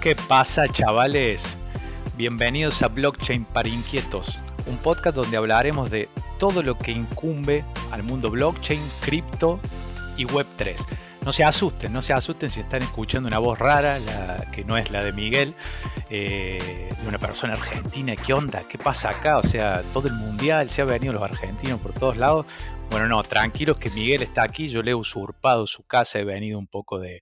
¿Qué pasa, chavales? Bienvenidos a Blockchain para Inquietos, un podcast donde hablaremos de todo lo que incumbe al mundo blockchain, cripto y Web3. No se asusten, no se asusten si están escuchando una voz rara, que no es la de Miguel, eh, de una persona argentina. ¿Qué onda? ¿Qué pasa acá? O sea, todo el mundial, se ha venido los argentinos por todos lados. Bueno, no, tranquilos que Miguel está aquí, yo le he usurpado su casa, he venido un poco de,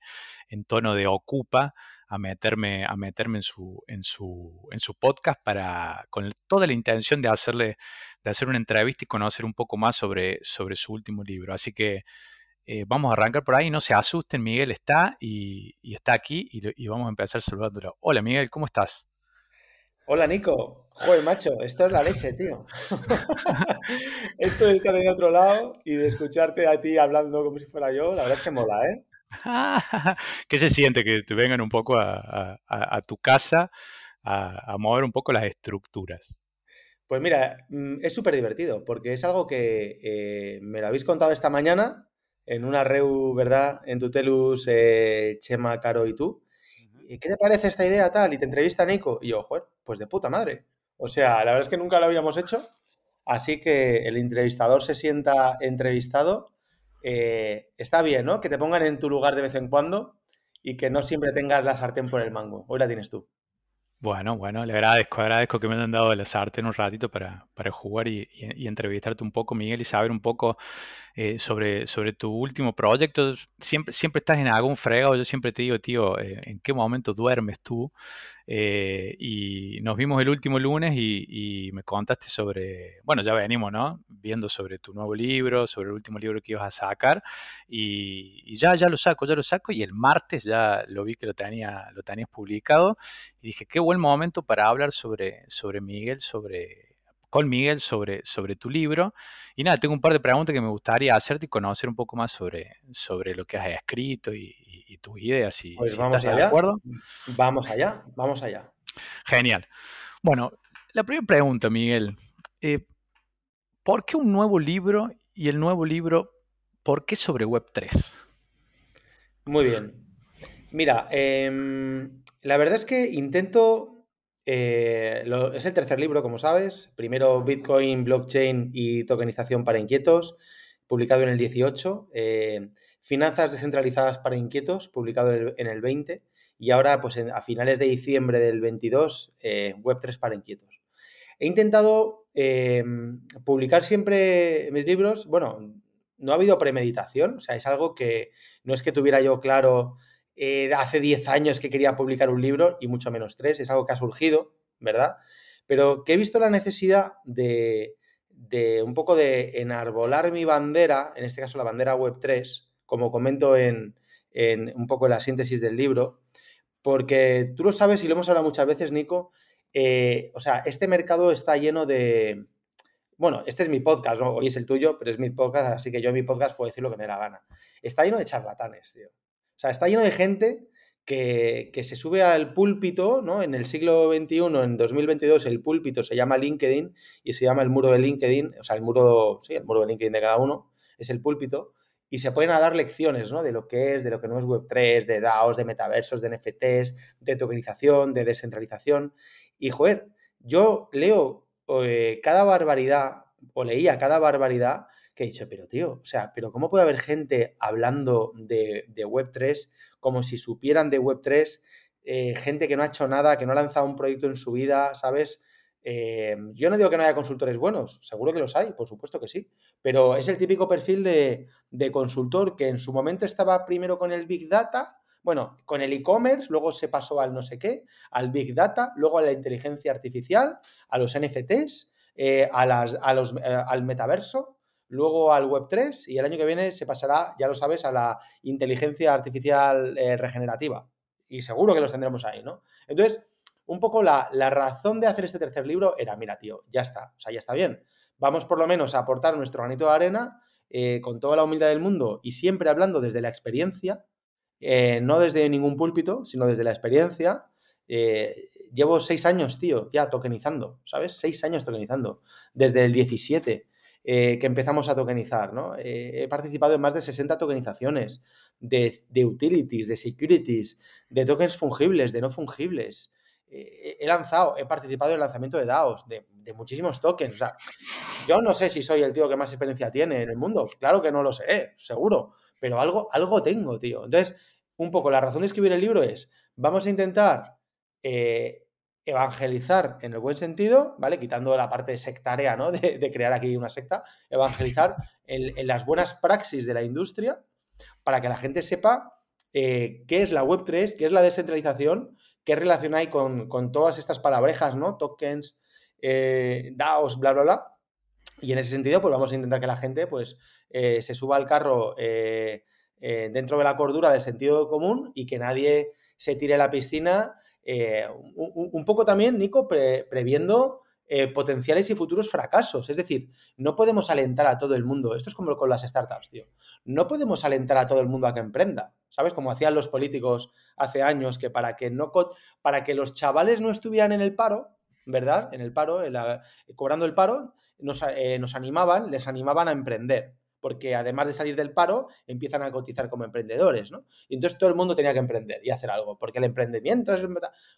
en tono de ocupa a meterme, a meterme en, su, en, su, en su podcast para, con toda la intención de hacerle, de hacer una entrevista y conocer un poco más sobre, sobre su último libro. Así que eh, vamos a arrancar por ahí, no se asusten, Miguel está y, está aquí y, vamos a empezar saludándolo. Hola Miguel, ¿cómo estás? Hola Nico, joder macho, esto es la leche, tío. esto de estar en otro lado y de escucharte a ti hablando como si fuera yo, la verdad es que mola, ¿eh? ¿Qué se siente que te vengan un poco a, tu casa a, mover un poco las estructuras? Pues mira, mm, es súper divertido porque es algo que eh, me lo habéis contado esta mañana en una reu, ¿verdad? En Tutelus, eh, Chema, Caro y tú. ¿Y qué te parece esta idea tal? Y te entrevista Nico. Y yo, joder, pues de puta madre. O sea, la verdad es que nunca lo habíamos hecho. Así que el entrevistador se sienta entrevistado eh, está bien, ¿no? Que te pongan en tu lugar de vez en cuando y que no siempre tengas la sartén por el mango. Hoy la tienes tú. Bueno, bueno, le agradezco, agradezco que me hayan dado la sartén un ratito para, para jugar y, entrevistarte un poco, Miguel, y saber un poco eh, sobre, sobre tu último proyecto. Siempre, siempre estás en algún fregado, yo siempre te digo, tío, eh, ¿en qué momento duermes tú? Eh, y nos vimos el último lunes y, me contaste sobre, bueno, ya venimos, ¿no? Viendo sobre tu nuevo libro, sobre el último libro que ibas a sacar y, ya, ya lo saco, ya lo saco y el martes ya lo vi que lo, tenía, lo tenías publicado y dije, qué buen momento para hablar sobre, sobre Miguel, sobre con Miguel sobre, sobre tu libro. Y nada, tengo un par de preguntas que me gustaría hacerte y conocer un poco más sobre, sobre lo que has escrito y, tus ideas. Si, pues vamos estás allá. de acuerdo. Vamos allá, vamos allá. Genial. Bueno, la primera pregunta, Miguel. Eh, ¿Por qué un nuevo libro y el nuevo libro, por qué sobre Web3? Muy bien. Mira, em, la verdad es que intento eh, es el tercer libro, como sabes. Primero Bitcoin, blockchain y tokenización para inquietos, publicado en el 18. Eh, Finanzas descentralizadas para inquietos, publicado en el, 20. Y ahora, pues a finales de diciembre del 22, eh, Web3 para inquietos. He intentado publicar siempre mis libros. Bueno, no ha habido premeditación, o sea, es algo que no es que tuviera yo claro eh, hace 10 años que quería publicar un libro y mucho menos tres, es algo que ha surgido, ¿verdad? Pero que he visto la necesidad de, un poco de enarbolar mi bandera, en este caso la bandera web 3, como comento en, un poco en la síntesis del libro, porque tú lo sabes y lo hemos hablado muchas veces, Nico, eh, o sea, este mercado está lleno de... Bueno, este es mi podcast, hoy es el tuyo, pero es mi podcast, así que yo en mi podcast puedo decir lo que me dé la gana. Está lleno de charlatanes, tío. O sea, está lleno de gente que, se sube al púlpito, ¿no? En el siglo XXI, en 2022, el púlpito se llama LinkedIn y se llama el muro de LinkedIn, o sea, el muro, sí, el muro de LinkedIn de cada uno, es el púlpito, y se pueden a dar lecciones, ¿no? De lo que es, de lo que no es Web3, de DAOs, de metaversos, de NFTs, de tokenización, de descentralización. Y, joder, yo leo eh, cada barbaridad, o leía cada barbaridad, que he dicho, pero tío, o sea, pero ¿cómo puede haber gente hablando de, Web3 como si supieran de Web3, eh, gente que no ha hecho nada, que no ha lanzado un proyecto en su vida, ¿sabes? Eh, yo no digo que no haya consultores buenos, seguro que los hay, por supuesto que sí, pero es el típico perfil de, de consultor que en su momento estaba primero con el Big Data, bueno, con el e-commerce, luego se pasó al no sé qué, al Big Data, luego a la inteligencia artificial, a los NFTs, eh, a las, a los, al metaverso, luego al Web3 y el año que viene se pasará, ya lo sabes, a la inteligencia artificial eh, regenerativa. Y seguro que los tendremos ahí, ¿no? Entonces, un poco la, razón de hacer este tercer libro era, mira, tío, ya está, o sea, ya está bien. Vamos por lo menos a aportar nuestro granito de arena eh, con toda la humildad del mundo y siempre hablando desde la experiencia, eh, no desde ningún púlpito, sino desde la experiencia. llevo seis años, tío, ya tokenizando, ¿sabes? Seis años tokenizando, desde el 17. Que empezamos a tokenizar, ¿no? he participado en más de 60 tokenizaciones de, de, utilities, de securities, de tokens fungibles, de no fungibles. he lanzado, he participado en el lanzamiento de DAOs, de, de, muchísimos tokens. O sea, yo no sé si soy el tío que más experiencia tiene en el mundo. Claro que no lo sé, seguro. Pero algo, algo tengo, tío. Entonces, un poco la razón de escribir el libro es, vamos a intentar eh, evangelizar en el buen sentido, ¿vale? Quitando la parte sectaria, ¿no? De, crear aquí una secta, evangelizar en, las buenas praxis de la industria para que la gente sepa eh, qué es la Web3, qué es la descentralización, qué relación hay con, todas estas palabrejas, ¿no? Tokens, eh, DAOs, bla, bla, bla. Y en ese sentido, pues vamos a intentar que la gente, pues, se suba al carro dentro de la cordura del sentido común y que nadie se tire a la piscina eh, un, poco también, Nico, previendo eh, potenciales y futuros fracasos. Es decir, no podemos alentar a todo el mundo. Esto es como con las startups, tío. No podemos alentar a todo el mundo a que emprenda. ¿Sabes? Como hacían los políticos hace años, que para que, no, para que los chavales no estuvieran en el paro, ¿verdad? En el paro, cobrando el paro, nos, eh, nos animaban, les animaban a emprender porque además de salir del paro, empiezan a cotizar como emprendedores, ¿no? Y entonces todo el mundo tenía que emprender y hacer algo, porque el emprendimiento es...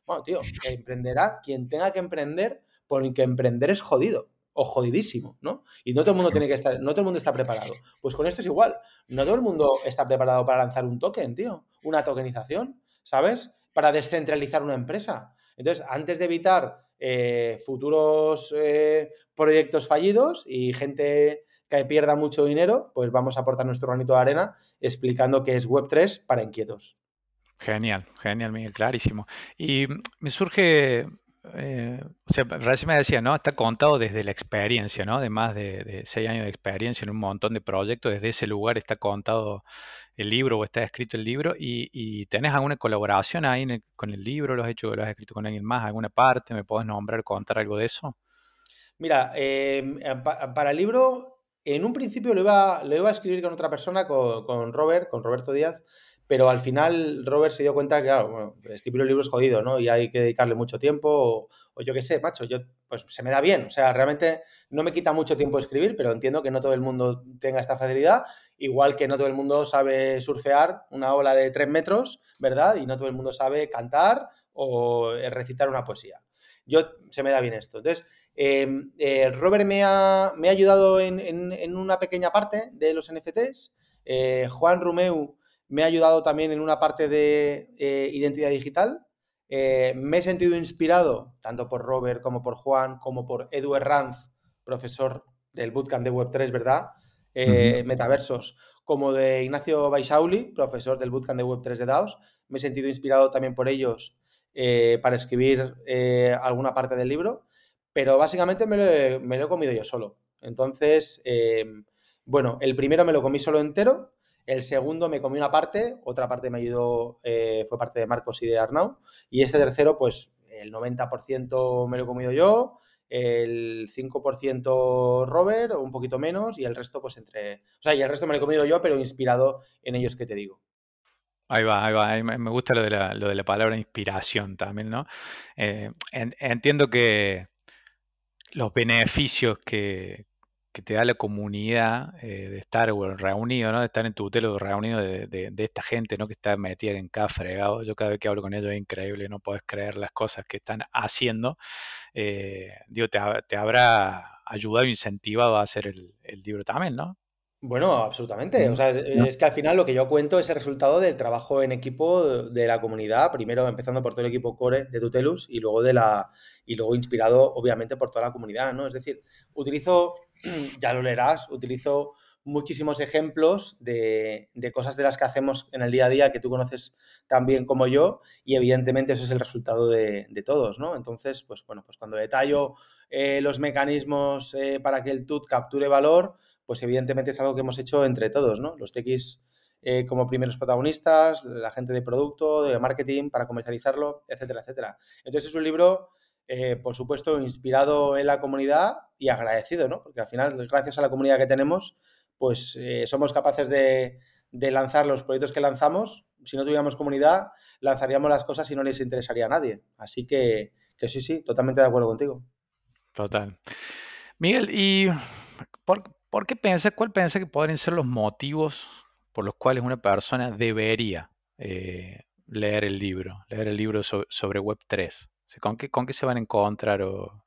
Bueno, tío, emprenderá quien tenga que emprender, porque emprender es jodido o jodidísimo, ¿no? Y no todo el mundo tiene que estar, no todo el mundo está preparado. Pues con esto es igual, no todo el mundo está preparado para lanzar un token, tío, una tokenización, ¿sabes? Para descentralizar una empresa. Entonces, antes de evitar eh, futuros eh, proyectos fallidos y gente que pierda mucho dinero, pues vamos a aportar nuestro granito de arena explicando qué es Web3 para inquietos. Genial, genial, Miguel, clarísimo. Y me surge, eh, o sea, recién me decía, ¿no? Está contado desde la experiencia, ¿no? De más de, seis años de experiencia en un montón de proyectos, desde ese lugar está contado el libro o está escrito el libro y, tenés alguna colaboración ahí con el libro, lo has hecho, lo has escrito con alguien más, alguna parte, ¿me puedes nombrar, contar algo de eso? Mira, em, para el libro en un principio lo iba, lo iba a escribir con otra persona, con, Robert, con Roberto Díaz, pero al final Robert se dio cuenta que, escribir un libro es jodido, ¿no? Y hay que dedicarle mucho tiempo, o, yo qué sé, macho, yo, pues se me da bien. O sea, realmente no me quita mucho tiempo escribir, pero entiendo que no todo el mundo tenga esta facilidad, igual que no todo el mundo sabe surfear una ola de tres metros, ¿verdad? Y no todo el mundo sabe cantar o recitar una poesía. Yo, se me da bien esto. Entonces, Em, eh, Robert me ha, ayudado en, una pequeña parte de los NFTs. Eh, Juan Rumeu me ha ayudado también en una parte de eh, identidad digital. me he sentido inspirado tanto por Robert como por Juan, como por Edu Ranz, profesor del Bootcamp de Web3, ¿verdad? Metaversos, como de Ignacio Baisauli, profesor del Bootcamp de Web3 de DAOs. Me he sentido inspirado también por ellos para escribir alguna parte del libro pero básicamente me lo he, comido yo solo. Entonces, em, bueno, el primero me lo comí solo entero, el segundo me comí una parte, otra parte me ayudó, eh, fue parte de Marcos y de Arnau, y este tercero, pues el 90% me lo he comido yo, el 5% Robert, un poquito menos, y el resto, pues entre. O sea, y el resto me lo he comido yo, pero inspirado en ellos que te digo. Ahí va, ahí va. Me gusta lo de la, lo de la palabra inspiración también, ¿no? Eh, entiendo que los beneficios que, te da la comunidad eh, de estar reunido, ¿no? De estar en tu hotel reunido de, esta gente, ¿no? Que está metida en cada fregado. Yo cada vez que hablo con ellos es increíble, no puedes creer las cosas que están haciendo. Eh, digo, te, te, habrá ayudado incentivado a hacer el, el libro también, ¿no? Bueno, absolutamente. O sea, es, que al final lo que yo cuento es el resultado del trabajo en equipo de la comunidad, primero empezando por todo el equipo core de Tutelus y luego de la y luego inspirado obviamente por toda la comunidad, ¿no? Es decir, utilizo, ya lo leerás, utilizo muchísimos ejemplos de, cosas de las que hacemos en el día a día que tú conoces tan bien como yo y evidentemente eso es el resultado de, todos, ¿no? Entonces, pues bueno, pues cuando detallo eh, los mecanismos eh, para que el TUT capture valor, pues evidentemente es algo que hemos hecho entre todos, ¿no? Los TX eh, como primeros protagonistas, la gente de producto, de marketing para comercializarlo, etcétera, etcétera. Entonces es un libro, eh, por supuesto, inspirado en la comunidad y agradecido, ¿no? Porque al final, gracias a la comunidad que tenemos, pues eh, somos capaces de, lanzar los proyectos que lanzamos. Si no tuviéramos comunidad, lanzaríamos las cosas y no les interesaría a nadie. Así que, que sí, sí, totalmente de acuerdo contigo. Total. Miguel, y por, ¿Por qué piensa, cuál piensa que podrían ser los motivos por los cuales una persona debería eh, leer el libro, leer el libro sobre Web3? ¿con, qué, ¿Con qué se van a encontrar? O...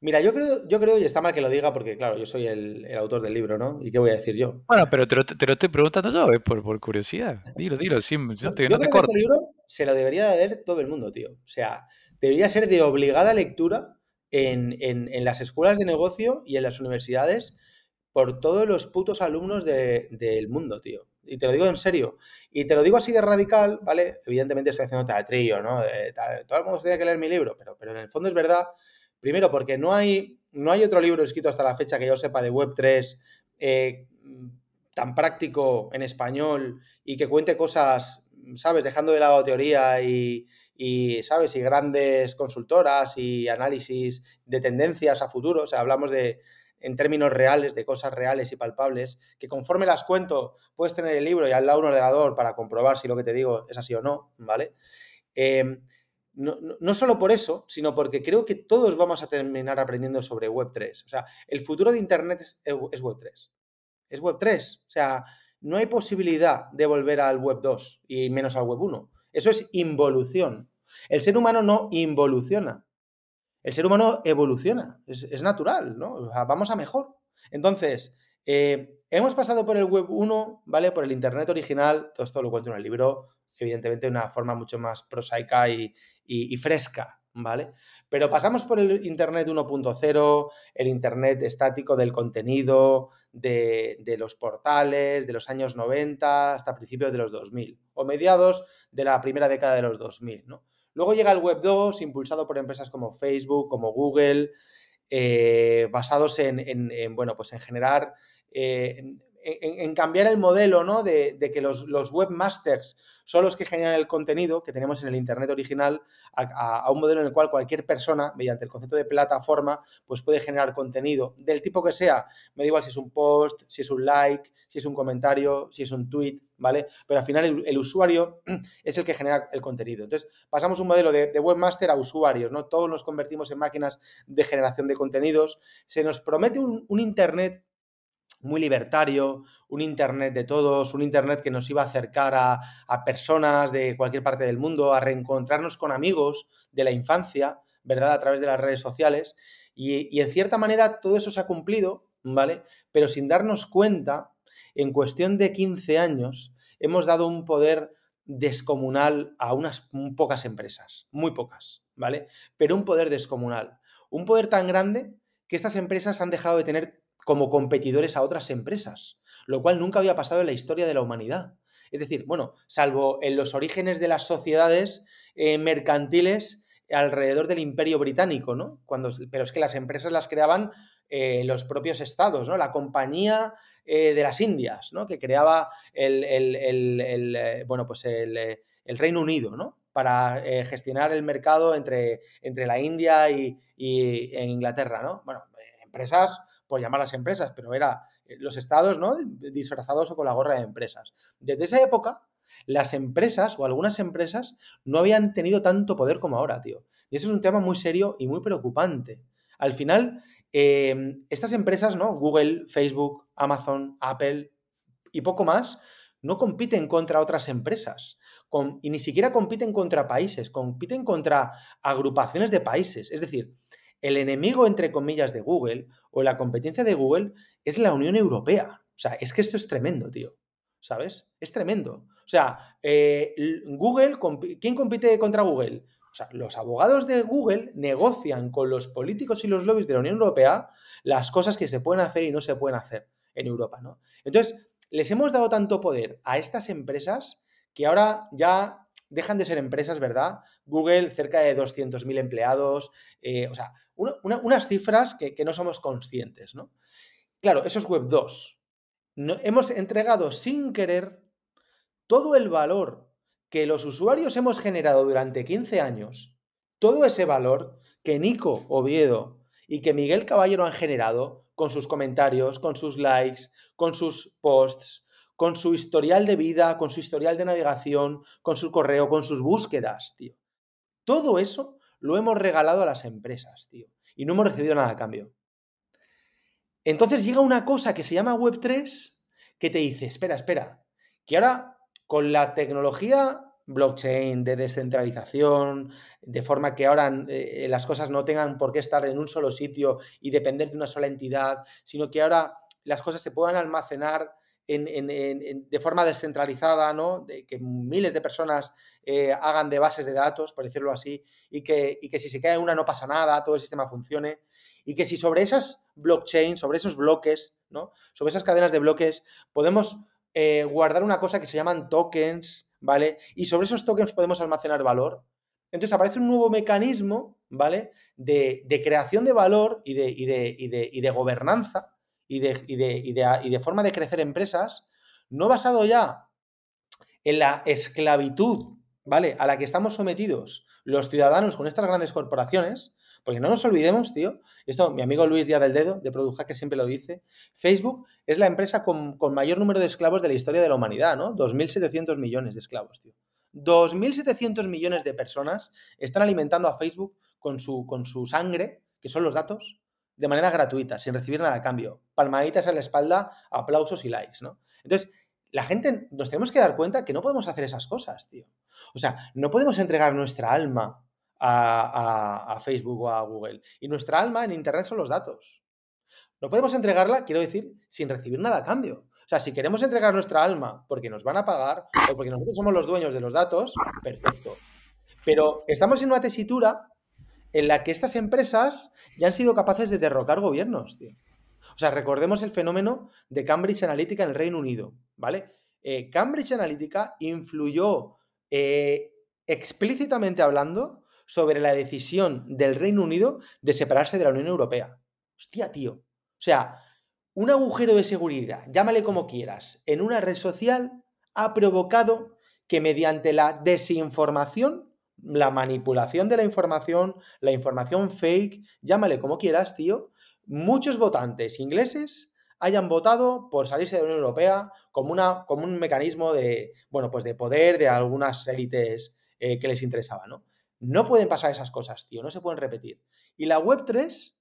Mira, yo creo, yo creo, y está mal que lo diga porque, claro, yo soy el, autor del libro, ¿no? ¿Y qué voy a decir yo? Bueno, pero te lo, estoy preguntando yo, ¿eh? por, por, curiosidad. Dilo, dilo, sí, no te, yo creo que este libro se lo debería leer todo el mundo, tío. O sea, debería ser de obligada lectura en, en las escuelas de negocio y en las universidades por todos los putos alumnos del mundo, tío. Y te lo digo en serio. Y te lo digo así de radical, ¿vale? Evidentemente estoy haciendo teatrillo, ¿no? todo el mundo tiene que leer mi libro, pero, pero en el fondo es verdad. Primero, porque no hay, no hay otro libro escrito hasta la fecha que yo sepa de Web3 eh, tan práctico en español y que cuente cosas, ¿sabes? Dejando de lado teoría y, y, ¿sabes? Y grandes consultoras y análisis de tendencias a futuro. O sea, hablamos de, en términos reales, de cosas reales y palpables, que conforme las cuento, puedes tener el libro y al lado un ordenador para comprobar si lo que te digo es así o no, ¿vale? Em, no, solo por eso, sino porque creo que todos vamos a terminar aprendiendo sobre Web3. O sea, el futuro de Internet es, es Web3. Es Web3. O sea, no hay posibilidad de volver al Web2 y menos al Web1. Eso es involución. El ser humano no involuciona el ser humano evoluciona, es, natural, ¿no? vamos a mejor. Entonces, eh, hemos pasado por el Web 1, ¿vale? Por el Internet original, todo esto lo cuento en el libro, evidentemente de una forma mucho más prosaica y, fresca, ¿vale? Pero pasamos por el Internet 1.0, el Internet estático del contenido, de, los portales, de los años 90 hasta principios de los 2000, o mediados de la primera década de los 2000, ¿no? Luego llega el Web 2, impulsado por empresas como Facebook, como Google, eh, basados en, bueno, pues en generar, eh, en, cambiar el modelo, ¿no? De, que los, los, webmasters son los que generan el contenido que tenemos en el Internet original a, un modelo en el cual cualquier persona, mediante el concepto de plataforma, pues puede generar contenido del tipo que sea. Me da igual si es un post, si es un like, si es un comentario, si es un tweet, ¿vale? Pero al final el, usuario es el que genera el contenido. Entonces, pasamos un modelo de, webmaster a usuarios, ¿no? Todos nos convertimos en máquinas de generación de contenidos. Se nos promete un, un Internet muy libertario, un Internet de todos, un Internet que nos iba a acercar a, personas de cualquier parte del mundo, a reencontrarnos con amigos de la infancia, ¿verdad? A través de las redes sociales. Y, y en cierta manera todo eso se ha cumplido, ¿vale? Pero sin darnos cuenta, en cuestión de 15 años, hemos dado un poder descomunal a unas pocas empresas, muy pocas, ¿vale? Pero un poder descomunal. Un poder tan grande que estas empresas han dejado de tener como competidores a otras empresas, lo cual nunca había pasado en la historia de la humanidad. Es decir, bueno, salvo en los orígenes de las sociedades eh, mercantiles alrededor del imperio británico, ¿no? Cuando, pero es que las empresas las creaban eh, los propios estados, ¿no? La compañía eh, de las Indias, ¿no? Que creaba el, bueno, pues el, Reino Unido, ¿no? Para gestionar el mercado entre, entre la India y, y Inglaterra, ¿no? Bueno, empresas por llamar las empresas, pero era eh, los estados, ¿no? Disfrazados o con la gorra de empresas. Desde esa época, las empresas o algunas empresas no habían tenido tanto poder como ahora, tío. Y eso es un tema muy serio y muy preocupante. Al final, em, estas empresas, ¿no? Google, Facebook, Amazon, Apple y poco más, no compiten contra otras empresas. y ni siquiera compiten contra países, compiten contra agrupaciones de países. Es decir, el enemigo, entre comillas, de Google o la competencia de Google es la Unión Europea. O sea, es que esto es tremendo, tío. ¿Sabes? Es tremendo. O sea, eh, Google, ¿quién compite contra Google? O sea, los abogados de Google negocian con los políticos y los lobbies de la Unión Europea las cosas que se pueden hacer y no se pueden hacer en Europa, ¿no? Entonces, les hemos dado tanto poder a estas empresas que ahora ya dejan de ser empresas, ¿verdad? Google, cerca de 200.000 empleados, eh, o sea, unas cifras que, no somos conscientes, ¿no? Claro, eso es Web 2. hemos entregado sin querer todo el valor que los usuarios hemos generado durante 15 años, todo ese valor que Nico Oviedo y que Miguel Caballero han generado con sus comentarios, con sus likes, con sus posts, con su historial de vida, con su historial de navegación, con su correo, con sus búsquedas, tío. Todo eso lo hemos regalado a las empresas, tío. Y no hemos recibido nada a cambio. Entonces llega una cosa que se llama Web3 que te dice, espera, espera, que ahora con la tecnología blockchain, de descentralización, de forma que ahora eh, las cosas no tengan por qué estar en un solo sitio y depender de una sola entidad, sino que ahora las cosas se puedan almacenar de forma descentralizada, ¿no? De que miles de personas eh, hagan de bases de datos, por decirlo así, y que, y que si se cae una no pasa nada, todo el sistema funcione, y que si sobre esas blockchain, sobre esos bloques, ¿no? Sobre esas cadenas de bloques, podemos eh, guardar una cosa que se llaman tokens, ¿vale? Y sobre esos tokens podemos almacenar valor. Entonces aparece un nuevo mecanismo, ¿vale? De, creación de valor y de, de, de gobernanza y, y de, forma de crecer empresas, no basado ya en la esclavitud, ¿vale? A la que estamos sometidos los ciudadanos con estas grandes corporaciones, porque no nos olvidemos, tío, esto mi amigo Luis Díaz del Dedo, de Product Hacker, siempre lo dice, Facebook es la empresa con, mayor número de esclavos de la historia de la humanidad, ¿no? 2.700 millones de esclavos, tío. 2.700 millones de personas están alimentando a Facebook con su, con su sangre, que son los datos, de manera gratuita, sin recibir nada a cambio. Palmaditas en la espalda, aplausos y likes, ¿no? Entonces, la gente nos tenemos que dar cuenta que no podemos hacer esas cosas, tío. O sea, no podemos entregar nuestra alma a, Facebook o a Google. Y nuestra alma en Internet son los datos. No podemos entregarla, quiero decir, sin recibir nada a cambio. O sea, si queremos entregar nuestra alma porque nos van a pagar o porque nosotros somos los dueños de los datos, perfecto. Pero estamos en una tesitura en la que estas empresas ya han sido capaces de derrocar gobiernos, tío. O sea, recordemos el fenómeno de Cambridge Analytica en el Reino Unido, ¿vale? Eh, Cambridge Analytica influyó eh, explícitamente hablando sobre la decisión del Reino Unido de separarse de la Unión Europea. Hostia, tío. O sea, un agujero de seguridad, llámale como quieras, en una red social ha provocado que mediante la desinformación, la manipulación de la información, la información fake, llámale como quieras, tío, muchos votantes ingleses hayan votado por salirse de la Unión Europea como, una, como un mecanismo de, bueno, pues de poder de algunas élites eh, que les interesaba, ¿no? No pueden pasar esas cosas, tío, no se pueden repetir. Y la Web3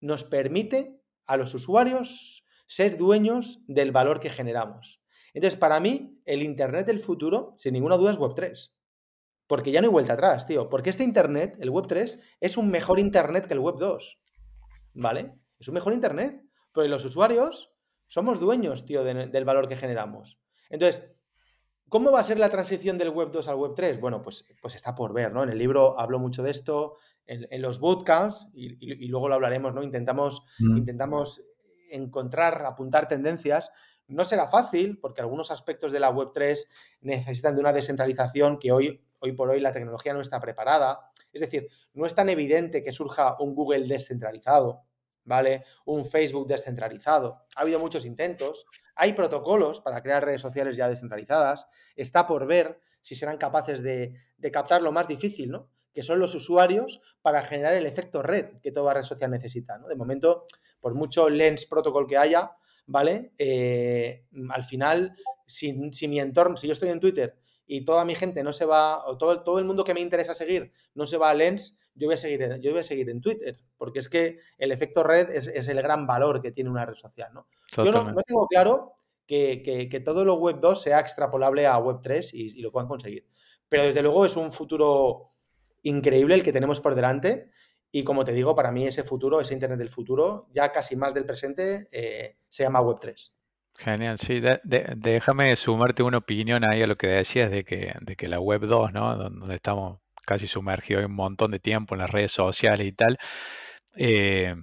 nos permite a los usuarios ser dueños del valor que generamos. Entonces, para mí, el Internet del futuro, sin ninguna duda, es Web3. Porque ya no hay vuelta atrás, tío. Porque este Internet, el Web3, es un mejor Internet que el Web2. ¿Vale? Es un mejor Internet. Porque los usuarios somos dueños, tío, del valor que generamos. Entonces, ¿Cómo va a ser la transición del Web 2 al Web 3? Bueno, pues, pues está por ver, ¿no? En el libro hablo mucho de esto, en, los bootcamps, y, luego lo hablaremos, ¿no? Intentamos, mm. intentamos encontrar, apuntar tendencias. No será fácil, porque algunos aspectos de la Web 3 necesitan de una descentralización que hoy, hoy por hoy la tecnología no está preparada. Es decir, no es tan evidente que surja un Google descentralizado, ¿vale? Un Facebook descentralizado. Ha habido muchos intentos, hay protocolos para crear redes sociales ya descentralizadas, está por ver si serán capaces de, captar lo más difícil, ¿no? que son los usuarios para generar el efecto red que toda red social necesita. De momento, por mucho Lens protocol que haya, ¿vale? Eh, al final, si, mi entorno, si yo estoy en Twitter y toda mi gente no se va, o todo, todo el mundo que me interesa seguir no se va a Lens, yo voy a seguir en, yo voy a seguir en Twitter, porque es que el efecto red es, el gran valor que tiene una red social, ¿no? Yo no, tengo claro que, todo lo Web 2 sea extrapolable a Web 3 y, lo puedan conseguir. Pero desde luego es un futuro increíble el que tenemos por delante. Y como te digo, para mí ese futuro, ese Internet del futuro, ya casi más del presente, eh, se llama Web 3. Genial, sí. déjame sumarte una opinión ahí a lo que decías de que, de que la Web 2, ¿no? Donde estamos casi sumergido un montón de tiempo en las redes sociales y tal, eh,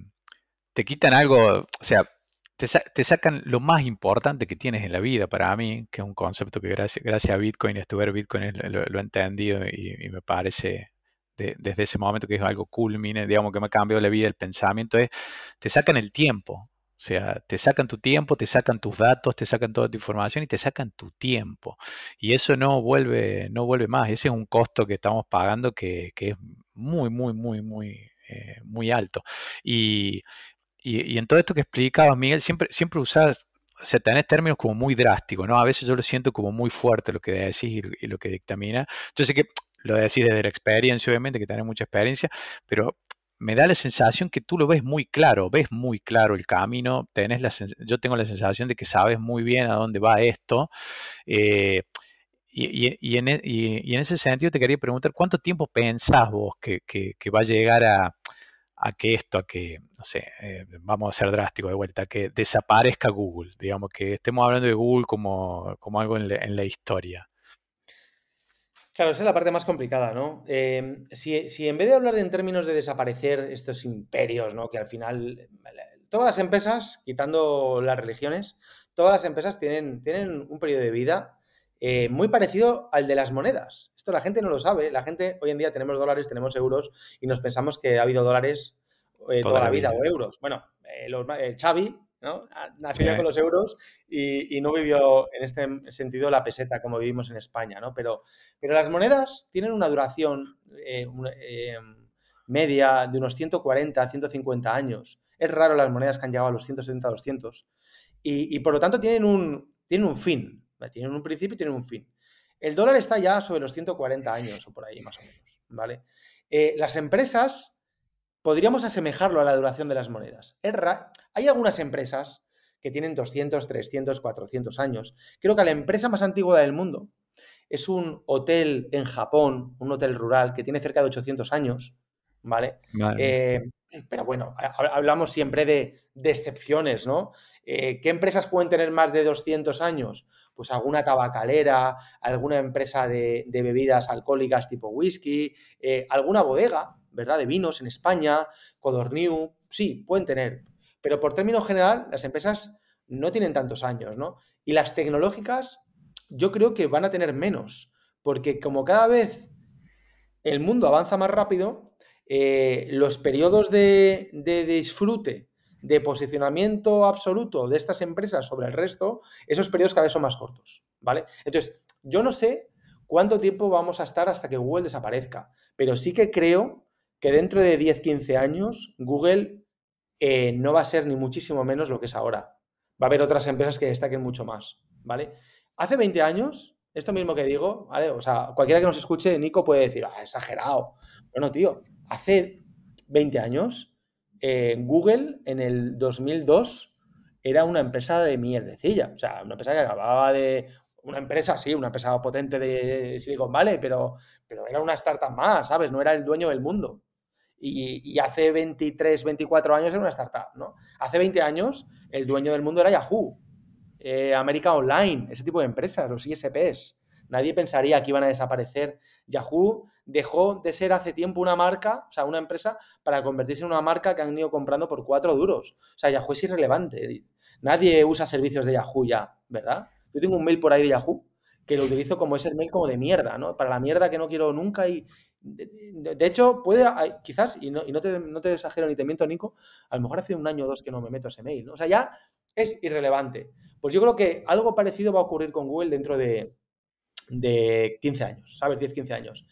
te quitan algo, o sea, te, sacan lo más importante que tienes en la vida para mí, que es un concepto que gracias, gracias a Bitcoin, estuve Bitcoin lo, he entendido y, me parece desde ese momento que es algo culmine, digamos que me ha cambiado la vida, el pensamiento, es, te sacan el tiempo. O sea, te sacan tu tiempo, te sacan tus datos, te sacan toda tu información y te sacan tu tiempo. Y eso no vuelve, no vuelve más. Ese es un costo que estamos pagando que, es muy, muy, muy, muy, eh, muy alto. Y, en todo esto que explicabas, Miguel, siempre, siempre usas, o sea, tenés términos como muy drásticos, ¿no? A veces yo lo siento como muy fuerte lo que decís y, y lo que dictamina. Yo sé que lo decís desde la experiencia, obviamente, que tenés mucha experiencia, pero me da la sensación que tú lo ves muy claro, ves muy claro el camino, tenés la, yo tengo la sensación de que sabes muy bien a dónde va esto. Eh, y, en, ese sentido te quería preguntar, ¿cuánto tiempo pensás vos que, va a llegar a, que esto, a que, no sé, eh, vamos a ser drásticos de vuelta, que desaparezca Google, digamos, que estemos hablando de Google como, algo en la historia? Claro, esa es la parte más complicada, ¿no? Em, si, en vez de hablar en términos de desaparecer estos imperios, ¿no? Que al final, todas las empresas, quitando las religiones, todas las empresas tienen, tienen un periodo de vida eh, muy parecido al de las monedas. Esto la gente no lo sabe. La gente, hoy en día tenemos dólares, tenemos euros y nos pensamos que ha habido dólares eh, toda, la vida, o euros. Bueno, eh, los, Xavi, ¿no? Nació con los euros y, no vivió en este sentido la peseta como vivimos en España, ¿no? Pero, pero las monedas tienen una duración eh, eh, media de unos 140, 150 años. Es raro las monedas que han llegado a los 170, 200. Y, por lo tanto tienen un, tienen un fin. Tienen un principio y tienen un fin. El dólar está ya sobre los 140 años o por ahí más o menos, ¿vale? Eh, las empresas podríamos asemejarlo a la duración de las monedas. Hay algunas empresas que tienen 200, 300, 400 años. Creo que la empresa más antigua del mundo es un hotel en Japón, un hotel rural que tiene cerca de 800 años, ¿vale? Eh, pero bueno, hablamos siempre de, excepciones, ¿no? Eh, ¿Qué empresas pueden tener más de 200 años? Pues alguna tabacalera, alguna empresa de, bebidas alcohólicas tipo whisky, eh, alguna bodega, ¿verdad? De vinos en España, Codorniu, sí, pueden tener. Pero por término general, las empresas no tienen tantos años, ¿no? Y las tecnológicas, yo creo que van a tener menos, porque como cada vez el mundo avanza más rápido, eh, los periodos de, disfrute, de posicionamiento absoluto de estas empresas sobre el resto, esos periodos cada vez son más cortos, ¿vale? Entonces, yo no sé cuánto tiempo vamos a estar hasta que Google desaparezca, pero sí que creo que dentro de 10, 15 años Google eh, no va a ser ni muchísimo menos lo que es ahora. Va a haber otras empresas que destaquen mucho más, ¿vale? Hace 20 años, esto mismo que digo, ¿vale? O sea, cualquiera que nos escuche, Nico puede decir, ah, exagerado. Bueno, tío, hace 20 años, eh, Google en el 2002 era una empresa de mierdecilla. O sea, una empresa que acababa de. Una empresa, sí, una empresa potente de Silicon Valley, pero, pero era una startup más, ¿sabes? No era el dueño del mundo y, hace 23, 24 años era una startup, ¿no? Hace 20 años el dueño del mundo era Yahoo, eh, América Online, ese tipo de empresas, los ISPs. Nadie pensaría que iban a desaparecer. Yahoo dejó de ser hace tiempo una marca, o sea, una empresa, para convertirse en una marca que han ido comprando por cuatro duros. O sea, Yahoo es irrelevante. Nadie usa servicios de Yahoo ya, ¿verdad? Yo tengo un mail por ahí de Yahoo que lo utilizo como ese mail como de mierda, ¿no? Para la mierda que no quiero nunca y, de, hecho, puede, quizás, y, no, te, no, te, exagero ni te miento, Nico, a lo mejor hace un año o dos que no me meto ese mail, ¿no? O sea, ya es irrelevante. Pues yo creo que algo parecido va a ocurrir con Google dentro de, de 15 años, ¿sabes? 10, 15 años.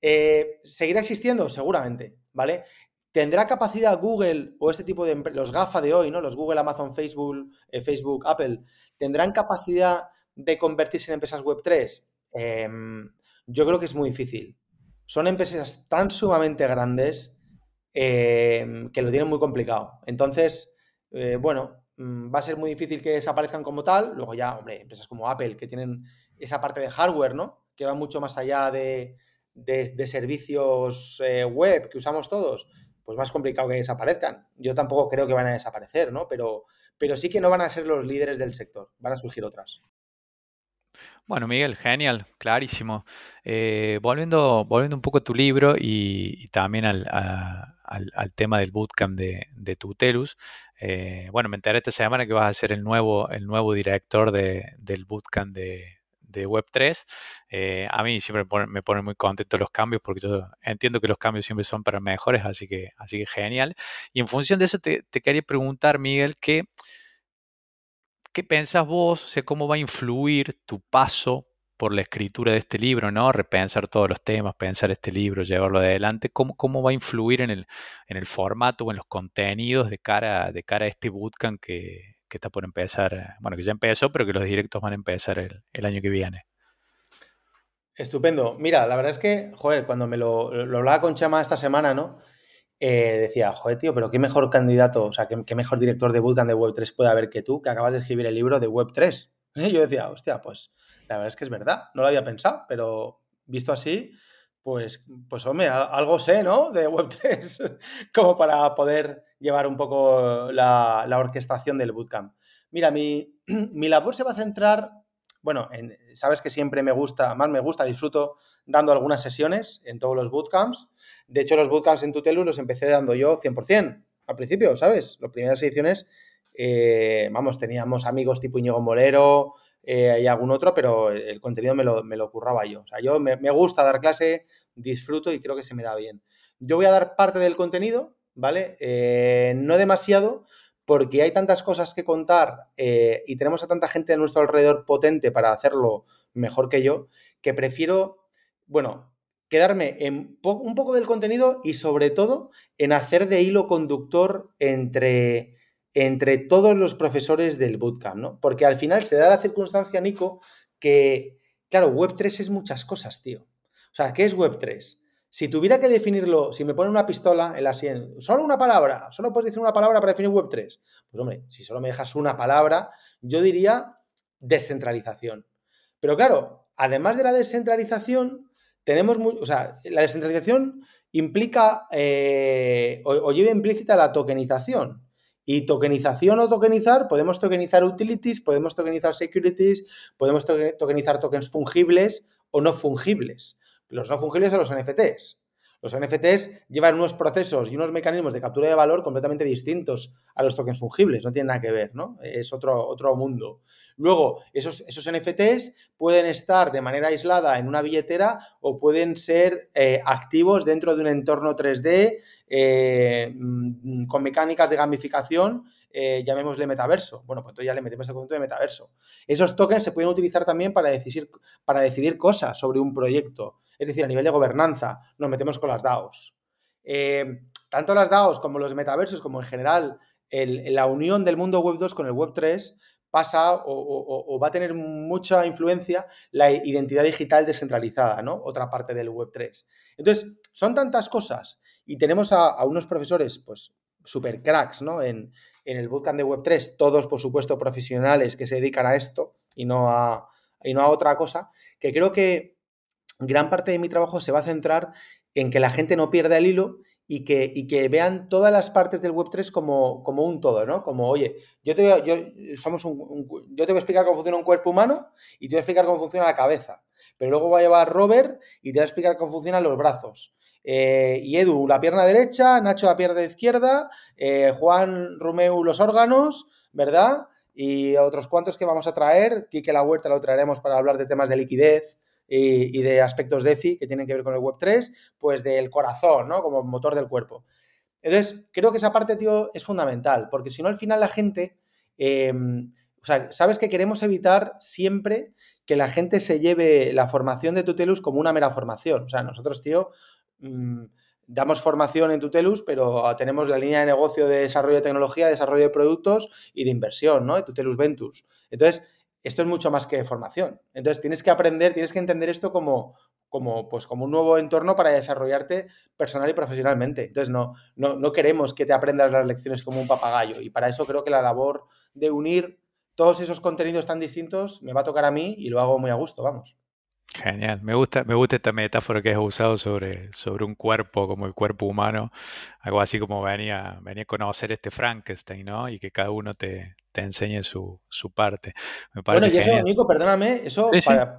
Eh, ¿Seguirá existiendo? Seguramente, ¿vale? ¿Tendrá capacidad Google o este tipo de los GAFA de hoy, ¿no? Los Google, Amazon, Facebook, eh, Facebook, Apple, ¿tendrán capacidad de convertirse en empresas web 3? Em, yo creo que es muy difícil son empresas tan sumamente grandes eh, que lo tienen muy complicado. Entonces, eh, bueno, mm, va a ser muy difícil que desaparezcan como tal. Luego ya, hombre, empresas como Apple que tienen esa parte de hardware, ¿no? Que va mucho más allá de, servicios eh, web que usamos todos, pues más complicado que desaparezcan. Yo tampoco creo que van a desaparecer, ¿no? Pero, pero sí que no van a ser los líderes del sector, van a surgir otras. Bueno, Miguel, genial, clarísimo. Eh, volviendo, volviendo un poco a tu libro y, también al, tema del bootcamp de, de Tutelus, eh, bueno, me enteré esta semana que vas a ser el nuevo, el nuevo director del bootcamp de, Web3. Eh, a mí siempre me ponen muy contento los cambios porque yo entiendo que los cambios siempre son para mejores, así que, así que genial. Y en función de eso te, te quería preguntar, Miguel, que ¿Qué pensás vos? O sea, ¿cómo va a influir tu paso por la escritura de este libro, ¿no? Repensar todos los temas, pensar este libro, llevarlo adelante. ¿Cómo, cómo va a influir en el, en el formato o en los contenidos de cara, de cara a este bootcamp que, que está por empezar? Bueno, que ya empezó, pero que los directos van a empezar el, el año que viene. Estupendo. Mira, la verdad es que, joder, cuando me lo, lo hablaba con Chama esta semana, ¿no? Eh, decía, joder, tío, pero qué mejor candidato, o sea, qué, mejor director de bootcamp de Web3 puede haber que tú, que acabas de escribir el libro de Web3. Y yo decía, hostia, pues la verdad es que es verdad, no lo había pensado, pero visto así, pues, pues hombre, algo sé, ¿no? De Web3, como para poder llevar un poco la, orquestación del bootcamp. Mira, mi, mi, labor se va a centrar, bueno, sabes que siempre me gusta, más me gusta, disfruto dando algunas sesiones en todos los bootcamps. De hecho, los bootcamps en Tutelus los empecé dando yo 100% al principio, ¿sabes? Las primeras ediciones, eh, vamos, teníamos amigos tipo Iñigo Morero, eh, y algún otro, pero el contenido me lo, me lo curraba yo. O sea, yo me, gusta dar clase, disfruto y creo que se me da bien. Yo voy a dar parte del contenido, ¿vale? Eh, no demasiado, porque hay tantas cosas que contar eh, y tenemos a tanta gente a nuestro alrededor potente para hacerlo mejor que yo, que prefiero, bueno, quedarme en un poco del contenido y sobre todo en hacer de hilo conductor entre entre todos los profesores del bootcamp, ¿no? Porque al final se da la circunstancia, Nico, que, claro, Web3 es muchas cosas, tío. O sea, ¿qué es Web3? Si tuviera que definirlo, si me ponen una pistola en la sien, solo una palabra, solo puedes decir una palabra para definir Web3. Pues hombre, si solo me dejas una palabra, yo diría descentralización. Pero claro, además de la descentralización, tenemos, muy, o sea, la descentralización implica eh, o, o lleva implícita la tokenización. Y tokenización o tokenizar, podemos tokenizar utilities, podemos tokenizar securities, podemos tokenizar tokens fungibles o no fungibles. Los no fungibles son los NFTs. Los NFTs llevan unos procesos y unos mecanismos de captura de valor completamente distintos a los tokens fungibles, no tienen nada que ver, ¿no? Es otro, otro mundo. Luego, esos, esos NFTs pueden estar de manera aislada en una billetera o pueden ser eh, activos dentro de un entorno 3D eh, mm, con mecánicas de gamificación eh, llamémosle metaverso. Bueno, pues entonces ya le metemos el concepto de metaverso. Esos tokens se pueden utilizar también para decidir, para decidir cosas sobre un proyecto. Es decir, a nivel de gobernanza, nos metemos con las DAOs. Eh, tanto las DAOs como los metaversos, como en general la unión del mundo Web 2 con el Web 3 pasa o, va a tener mucha influencia la identidad digital descentralizada, ¿no? Otra parte del Web 3. Entonces, son tantas cosas y tenemos a, unos profesores, pues, super cracks, ¿no? En, en, el bootcamp de Web 3, todos, por supuesto, profesionales que se dedican a esto y no a, y no a otra cosa, que creo que gran parte de mi trabajo se va a centrar en que la gente no pierda el hilo y que, y que vean todas las partes del Web3 como, como un todo, ¿no? Como, oye, yo te, voy a, yo, somos un, yo te voy a explicar cómo funciona un cuerpo humano y te voy a explicar cómo funciona la cabeza. Pero luego va a llevar Robert y te va a explicar cómo funcionan los brazos. Eh, y Edu, la pierna derecha, Nacho, la pierna izquierda, eh, Juan Romeu, los órganos, ¿verdad? Y otros cuantos que vamos a traer. Quique La Huerta lo traeremos para hablar de temas de liquidez, y, de aspectos DeFi que tienen que ver con el Web3, pues del corazón, ¿no? Como motor del cuerpo. Entonces, creo que esa parte, tío, es fundamental, porque si no, al final la gente, em, o sea, sabes que queremos evitar siempre que la gente se lleve la formación de Tutelus como una mera formación. O sea, nosotros, tío, mm, damos formación en Tutelus, pero tenemos la línea de negocio de desarrollo de tecnología, desarrollo de productos y de inversión, ¿no? De Tutelus Ventures. Entonces, esto es mucho más que formación. Entonces tienes que aprender, tienes que entender esto como, como, pues, como un nuevo entorno para desarrollarte personal y profesionalmente. Entonces no, no, no queremos que te aprendas las lecciones como un papagayo y para eso creo que la labor de unir todos esos contenidos tan distintos me va a tocar a mí y lo hago muy a gusto, vamos. Genial, me gusta, me gusta esta metáfora que has usado sobre, sobre un cuerpo como el cuerpo humano, algo así como venía, venía a conocer este Frankenstein, ¿no? Y que cada uno te, te enseñe su, parte. bueno, y eso, Nico, perdóname, eso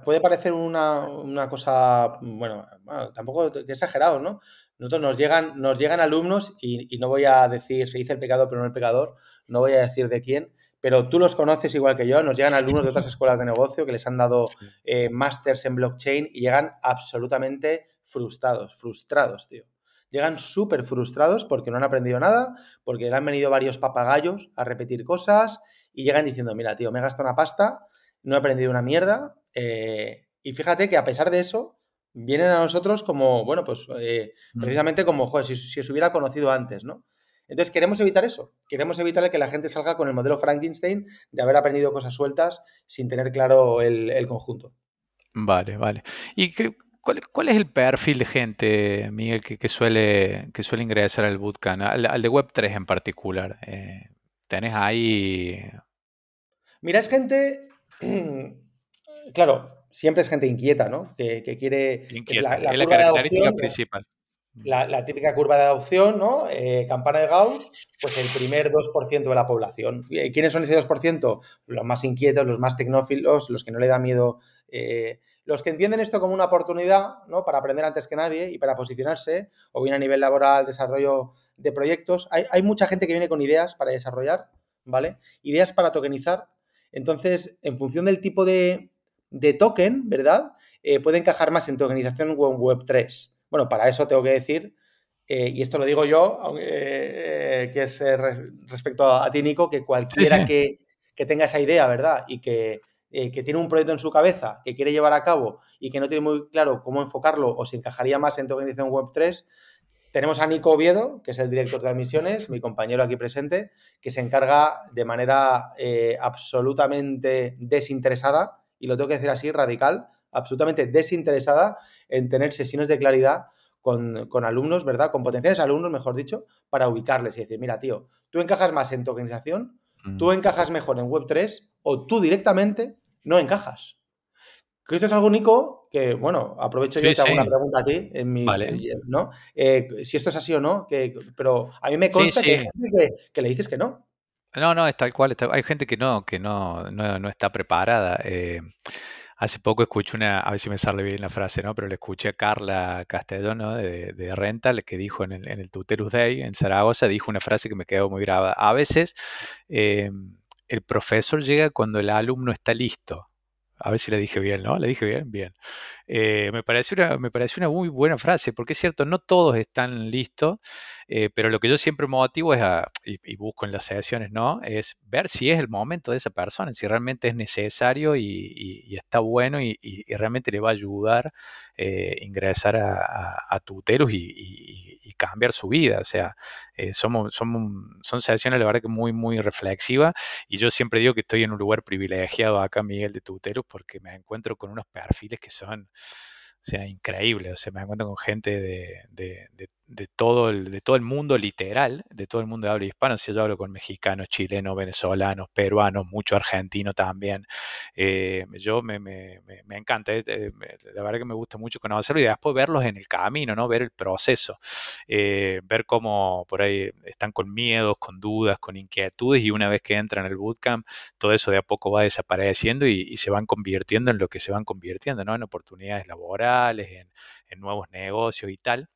puede parecer una, cosa, bueno, tampoco exagerado, ¿no? Nosotros nos llegan, nos llegan alumnos y, y no voy a decir, se dice el pecado pero no el pecador, no voy a decir de quién, pero tú los conoces igual que yo, nos llegan alumnos de otras escuelas de negocio que les han dado eh, másters en blockchain y llegan absolutamente frustrados, frustrados, tío. Llegan súper frustrados porque no han aprendido nada, porque le han venido varios papagayos a repetir cosas y llegan diciendo, mira, tío, me he gastado una pasta, no he aprendido una mierda. Eh, y fíjate que a pesar de eso, vienen a nosotros como, bueno, pues eh, mm. precisamente como, joder, si, si os hubiera conocido antes, ¿no? Entonces queremos evitar eso, queremos evitar que la gente salga con el modelo Frankenstein de haber aprendido cosas sueltas sin tener claro el, conjunto. Vale, vale. ¿Y ¿Cuál, es el perfil de gente, Miguel, que, suele, que suele ingresar al bootcamp, al, de Web3 en particular? Eh, ¿Tenés ahí...? Mira, es gente... Claro, siempre es gente inquieta, ¿no? Que, quiere... Inquieta, es la, característica principal. La, típica curva de adopción, ¿no? Eh, campana de Gauss, pues el primer 2% de la población. ¿Quiénes son ese 2%? Los más inquietos, los más tecnófilos, los que no le da miedo eh, los que entienden esto como una oportunidad ¿no? para aprender antes que nadie y para posicionarse, o bien a nivel laboral, desarrollo de proyectos, hay, mucha gente que viene con ideas para desarrollar, ¿vale? Ideas para tokenizar. Entonces, en función del tipo de, token, ¿verdad? Eh, puede encajar más en tokenización o en Web3. Bueno, para eso tengo que decir, eh, y esto lo digo yo, eh, que es respecto a, ti, Nico, que cualquiera Que, que tenga esa idea, ¿verdad? Y que eh, que tiene un proyecto en su cabeza que quiere llevar a cabo y que no tiene muy claro cómo enfocarlo o si encajaría más en tu organización Web 3, tenemos a Nico Oviedo, que es el director de admisiones, mi compañero aquí presente, que se encarga de manera eh, absolutamente desinteresada, y lo tengo que decir así, radical, absolutamente desinteresada en tener sesiones de claridad con, alumnos, ¿verdad? Con potenciales alumnos, mejor dicho, para ubicarles y decir, mira, tío, tú encajas más en tu organización, tú mm. encajas mejor en Web3 o tú directamente no encajas. Que esto es algo único que, bueno, aprovecho yo y te hago una pregunta a ti, en mi, ¿no? Eh, si esto es así o no, que, pero a mí me consta que hay gente que, le dices que no. No, no, es tal cual. hay gente que no, que no, no, está preparada. Eh, hace poco escuché una, a ver si me sale bien la frase, ¿no? Pero le escuché a Carla Castellón, ¿no? De, de Rental, que dijo en el, en el Tuterus Day en Zaragoza, dijo una frase que me quedó muy grabada. A veces eh, el profesor llega cuando el alumno está listo. A ver si le dije bien, ¿no? Le dije bien, bien. Eh, me, parece una, me parece una muy buena frase, porque es cierto, no todos están listos, eh, pero lo que yo siempre motivo es a, y, busco en las sesiones, ¿no? Es ver si es el momento de esa persona, si realmente es necesario y, está bueno y, realmente le va a ayudar eh, ingresar a, a, tuteros y, cambiar su vida. O sea, somos, somos, son sesiones, la verdad, que muy, muy reflexivas y yo siempre digo que estoy en un lugar privilegiado acá, Miguel, de tuteros, porque me encuentro con unos perfiles que son o sea, increíble. O sea, me encuentro con gente de, todo el, de todo el mundo literal, de todo el mundo de habla hispana. Si yo hablo con mexicanos, chilenos, venezolanos, peruanos, mucho argentino también. Eh, yo me, me, me, encanta, eh, eh, la verdad que me gusta mucho conocerlo y después verlos en el camino, ¿no? Ver el proceso, ver cómo por ahí están con miedos, con dudas, con inquietudes y una vez que entran en el bootcamp, todo eso de a poco va desapareciendo y, y se van convirtiendo en lo que se van convirtiendo, ¿no? En oportunidades laborales en, nuevos negocios y tal.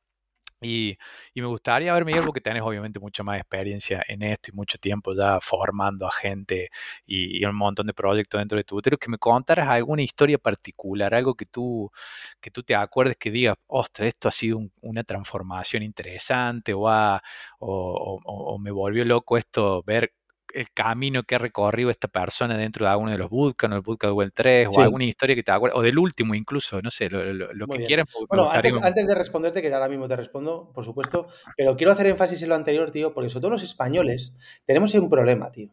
Y, me gustaría ver, Miguel, porque tenés obviamente mucha más experiencia en esto y mucho tiempo ya formando a gente y, un montón de proyectos dentro de tu útero, que me contaras alguna historia particular, algo que tú, que tú te acuerdes que digas, ostras, esto ha sido una transformación interesante o, o, me volvió loco esto, ver el camino que ha recorrido esta persona dentro de alguno de los bootcamps, el bootcamp de Well 3, o alguna historia que te acuerdes, o del último incluso, no sé, lo, que quieras. Bueno, antes, de responderte, que ahora mismo te respondo, por supuesto, pero quiero hacer énfasis en lo anterior, tío, porque sobre todo los españoles tenemos un problema, tío.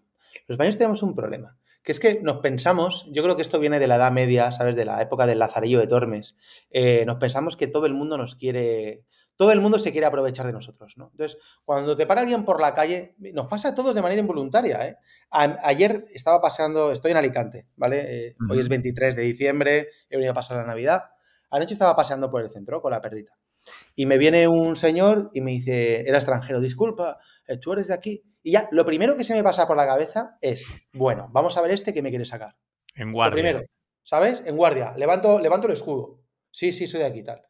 Los españoles tenemos un problema, que es que nos pensamos, yo creo que esto viene de la Edad Media, ¿sabes? De la época del Lazarillo de Tormes, eh, nos pensamos que todo el mundo nos quiere todo el mundo se quiere aprovechar de nosotros, ¿no? Entonces, cuando te para alguien por la calle, nos pasa a todos de manera involuntaria, ¿eh? ayer estaba pasando, estoy en Alicante, ¿vale? Eh, hoy es 23 de diciembre, he venido a pasar la Navidad. Anoche estaba paseando por el centro con la perrita. Y me viene un señor y me dice, era extranjero, disculpa, eh, tú eres de aquí. Y ya, lo primero que se me pasa por la cabeza es, bueno, vamos a ver este que me quiere sacar. En guardia. Lo primero, ¿sabes? En guardia. Levanto, levanto el escudo. Sí, sí, soy de aquí tal.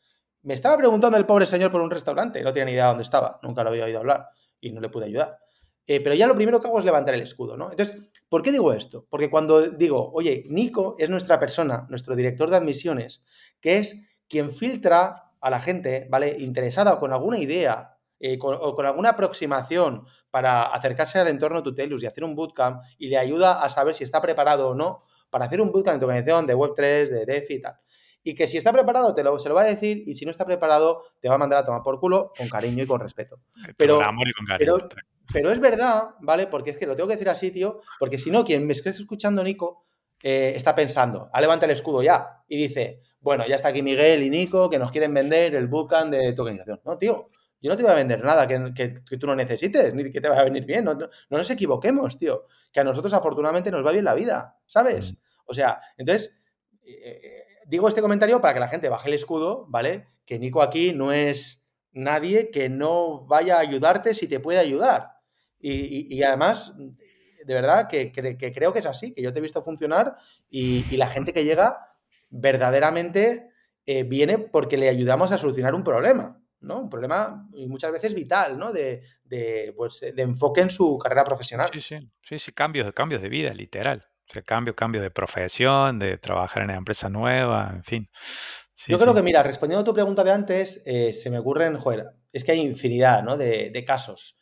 Me estaba preguntando el pobre señor por un restaurante, no tenía ni idea dónde estaba, nunca lo había oído hablar y no le pude ayudar. Eh, pero ya lo primero que hago es levantar el escudo, ¿no? Entonces, ¿por qué digo esto? Porque cuando digo, oye, Nico es nuestra persona, nuestro director de admisiones, que es quien filtra a la gente, ¿vale? Interesada o con alguna idea eh, o con alguna aproximación para acercarse al entorno Tutelus y hacer un bootcamp y le ayuda a saber si está preparado o no para hacer un bootcamp tu organización de Web3, de DeFi y tal y que si está preparado te lo, se lo va a decir y si no está preparado te va a mandar a tomar por culo con cariño y con respeto. Pero, pero, es verdad, ¿vale? Porque es que lo tengo que decir así, tío, porque si no, quien me esté escuchando, Nico, eh, está pensando, ah, levanta el escudo ya y dice, bueno, ya está aquí Miguel y Nico que nos quieren vender el bootcamp de tu organización. No, tío, yo no te voy a vender nada que, tú no necesites, ni que te vaya a venir bien. No, no, nos equivoquemos, tío. Que a nosotros afortunadamente nos va bien la vida, ¿sabes? Mm. O sea, entonces, eh, eh, digo este comentario para que la gente baje el escudo, ¿vale? Que Nico aquí no es nadie que no vaya a ayudarte si te puede ayudar. Y, además, de verdad que, creo que es así, que yo te he visto funcionar y, la gente que llega verdaderamente eh, viene porque le ayudamos a solucionar un problema. ¿no? Un problema muchas veces vital, ¿no? De, pues, de enfoque en su carrera profesional. Sí, sí, sí, sí, cambios, cambios de vida, literal. O sea, cambios, cambios de profesión, de trabajar en una empresa nueva, en fin. Yo creo que, mira, respondiendo a tu pregunta de antes, eh, se me ocurren, joder, es que hay infinidad, ¿no? De, de casos.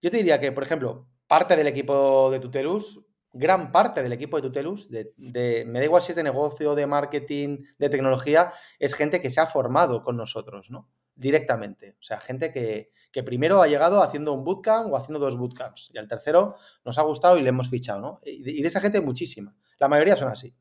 Yo te diría que, por ejemplo, parte del equipo de Tutelus, gran parte del equipo de Tutelus, de, de, me da igual si es de negocio, de marketing, de tecnología, es gente que se ha formado con nosotros, ¿no? Directamente. O sea, gente que, primero ha llegado haciendo un bootcamp o haciendo dos bootcamps y al tercero nos ha gustado y le hemos fichado, ¿no? Y de, esa gente muchísima. La mayoría son así.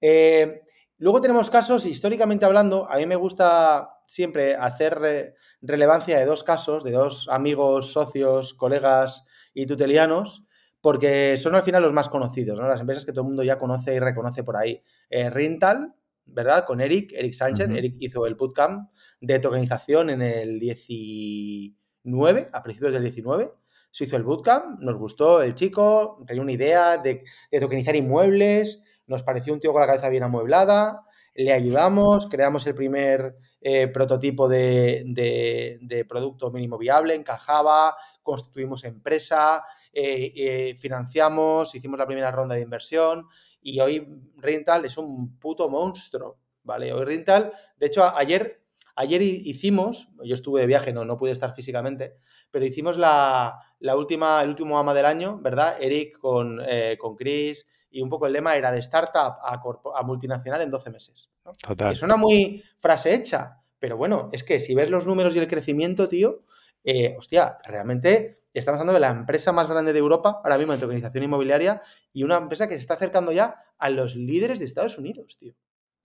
Eh, luego tenemos casos, históricamente hablando, a mí me gusta siempre hacer relevancia de dos casos, de dos amigos, socios, colegas y tutelianos, porque son al final los más conocidos, ¿no? Las empresas que todo el mundo ya conoce y reconoce por ahí. Eh, Rintal, ¿verdad? Con Eric, Eric Sánchez. Eric hizo el bootcamp de tokenización en el 19, a principios del 19. Se hizo el bootcamp, nos gustó el chico, tenía una idea de, tokenizar inmuebles, nos pareció un tío con la cabeza bien amueblada, le ayudamos, creamos el primer eh, prototipo de, de, producto mínimo viable, encajaba, constituimos empresa, eh, eh, financiamos, hicimos la primera ronda de inversión y hoy Rental es un puto monstruo, ¿vale? Hoy Rental, de hecho, ayer, ayer hicimos, yo estuve de viaje, no, no pude estar físicamente, pero hicimos la, última, el último ama del año, ¿verdad? Eric con, eh, con Chris y un poco el lema era de startup a, multinacional en 12 meses. Total. Que suena muy frase hecha, pero bueno, es que si ves los números y el crecimiento, tío, eh, hostia, realmente estamos hablando de la empresa más grande de Europa ahora mismo en tokenización inmobiliaria y una empresa que se está acercando ya a los líderes de Estados Unidos, tío.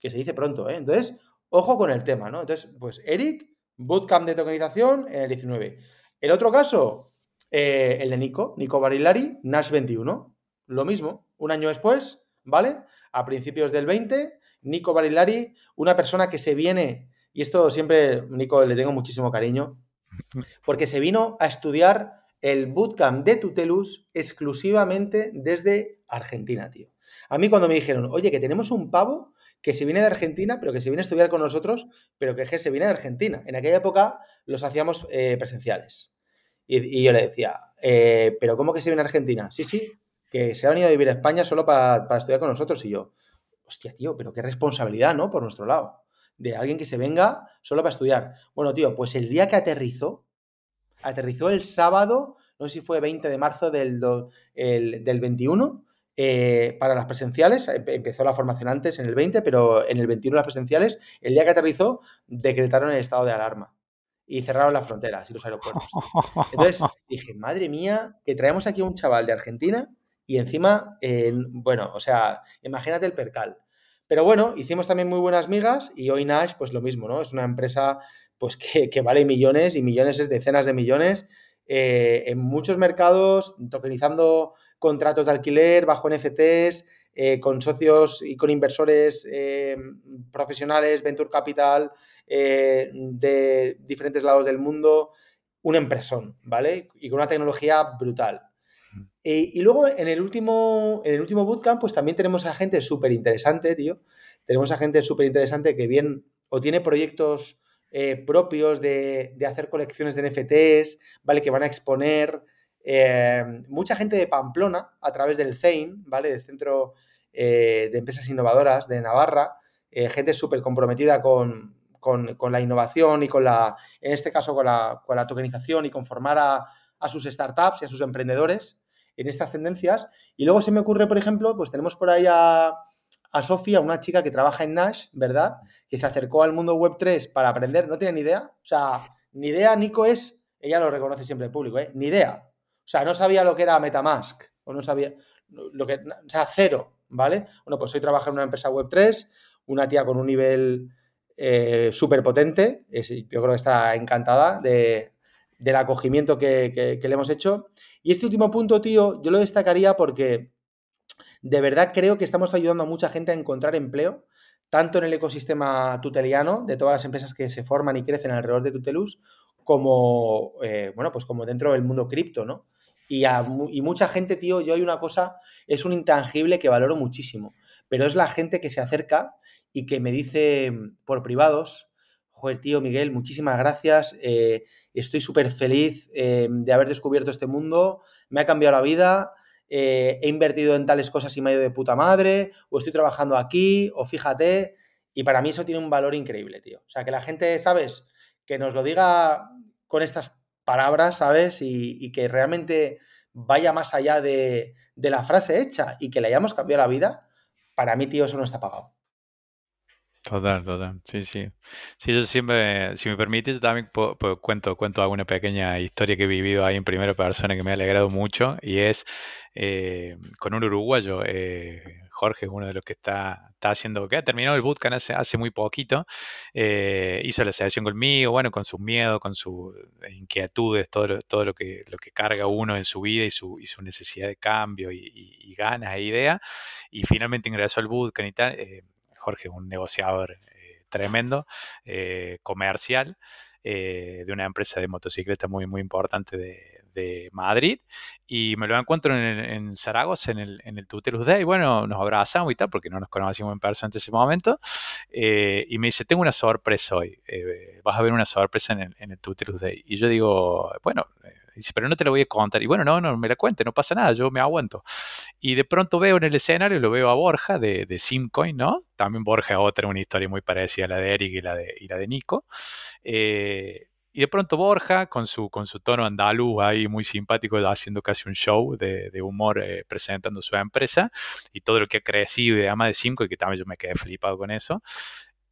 Que se dice pronto, ¿eh? Entonces, ojo con el tema, ¿no? Entonces, pues Eric, bootcamp de tokenización en el 19. El otro caso, eh, el de Nico, Nico Barilari, Nash 21. Lo mismo, un año después, ¿vale? A principios del 20, Nico Barilari, una persona que se viene, y esto siempre, Nico, le tengo muchísimo cariño, porque se vino a estudiar el bootcamp de Tutelus exclusivamente desde Argentina, tío. A mí cuando me dijeron, oye, que tenemos un pavo que se viene de Argentina, pero que se viene a estudiar con nosotros, pero que se viene de Argentina. En aquella época los hacíamos eh, presenciales. Y, yo le decía, eh, ¿pero cómo que se viene a Argentina? Sí, sí, que se ha venido a vivir a España solo para, para estudiar con nosotros. Y yo, hostia, tío, pero qué responsabilidad, ¿no? Por nuestro lado. De alguien que se venga solo para estudiar. Bueno, tío, pues el día que aterrizó, aterrizó el sábado, no sé si fue 20 de marzo del, del 21, eh, para las presenciales. Empezó la formación antes, en el 20, pero en el 21 las presenciales, el día que aterrizó, decretaron el estado de alarma y cerraron las fronteras y los aeropuertos. Entonces dije, madre mía, que traemos aquí a un chaval de Argentina y encima, bueno, o sea, imagínate el percal. Pero bueno, hicimos también muy buenas migas y hoy Nash, pues lo mismo, ¿no? Es una empresa pues que, vale millones y millones, es decenas de millones, eh, en muchos mercados, tokenizando contratos de alquiler bajo NFTs, eh, con socios y con inversores eh, profesionales, Venture Capital, de diferentes lados del mundo, un empresón, ¿vale? Y con una tecnología brutal. y luego en el, último, en el último bootcamp, pues también tenemos a gente súper interesante, tío. Tenemos a gente súper interesante que bien o tiene proyectos eh, propios de, hacer colecciones de NFTs, ¿vale? Que van a exponer. Eh, mucha gente de Pamplona, a través del CEIN, ¿vale? Del Centro eh, de Empresas Innovadoras de Navarra, gente súper comprometida con, la innovación y con la, en este caso, con la, con la tokenización y con formar a, a sus startups y a sus emprendedores en estas tendencias. Y luego se me ocurre, por ejemplo, pues tenemos por ahí a, a Sofía, una chica que trabaja en Nash, ¿verdad? Que se acercó al mundo web 3 para aprender, no tiene ni idea. O sea, ni idea, Nico es, ella lo reconoce siempre en público, ¿eh? Ni idea. O sea, no sabía lo que era Metamask, o no sabía lo que, o sea, cero, ¿vale? Bueno, pues hoy trabaja en una empresa Web3, una tía con un nivel eh, súper potente, yo creo que está encantada de, del acogimiento que, le hemos hecho. Y este último punto, tío, yo lo destacaría porque de verdad creo que estamos ayudando a mucha gente a encontrar empleo, tanto en el ecosistema tuteliano, de todas las empresas que se forman y crecen alrededor de Tutelus, como, eh, bueno, pues como dentro del mundo cripto, ¿no? Y, y mucha gente, tío, yo hay una cosa, es un intangible que valoro muchísimo, pero es la gente que se acerca y que me dice por privados, joder, tío Miguel, muchísimas gracias, eh, estoy súper feliz eh, de haber descubierto este mundo, me ha cambiado la vida, he invertido en tales cosas y me ha ido de puta madre, o estoy trabajando aquí, o fíjate, y para mí eso tiene un valor increíble, tío. O sea, que la gente, ¿sabes? Que nos lo diga con estas palabras, ¿sabes? Y, que realmente vaya más allá de, la frase hecha y que le hayamos cambiado la vida, para mí, tío, eso no está pagado. Total, total. Sí, sí. Sí, yo siempre, si me permite, yo también cuento, cuento alguna pequeña historia que he vivido ahí en primera persona que me ha alegrado mucho y es eh, con un uruguayo, eh, Jorge es uno de los que está, está haciendo, que ha terminado el bootcamp hace, hace muy poquito, eh, hizo la sesión conmigo, bueno, con sus miedos, con sus inquietudes, todo lo, todo lo que, lo que carga uno en su vida y su, y su necesidad de cambio y, ganas e ideas, y finalmente ingresó al bootcamp y tal. Eh, Jorge un negociador eh, tremendo, comercial, de una empresa de motocicletas muy, muy importante de, de Madrid y me lo encuentro en, Zaragoza, en el, en el Tutelus Day. Bueno, nos abrazamos y tal, porque no nos conocimos en persona en ese momento. Eh, y me dice, tengo una sorpresa hoy. Eh, vas a ver una sorpresa en el, en el Tutelus Day. Y yo digo, bueno, eh, dice, pero no te la voy a contar. Y bueno, no, no me la cuente, no pasa nada, yo me aguanto. Y de pronto veo en el escenario, lo veo a Borja de, de Simcoin, ¿no? También Borja otra, una historia muy parecida a la de Eric y la de, y la de Nico. Eh, y de pronto Borja, con su, con su tono andaluz ahí muy simpático, haciendo casi un show de, humor eh, presentando su empresa y todo lo que ha crecido y de ama de cinco y que también yo me quedé flipado con eso.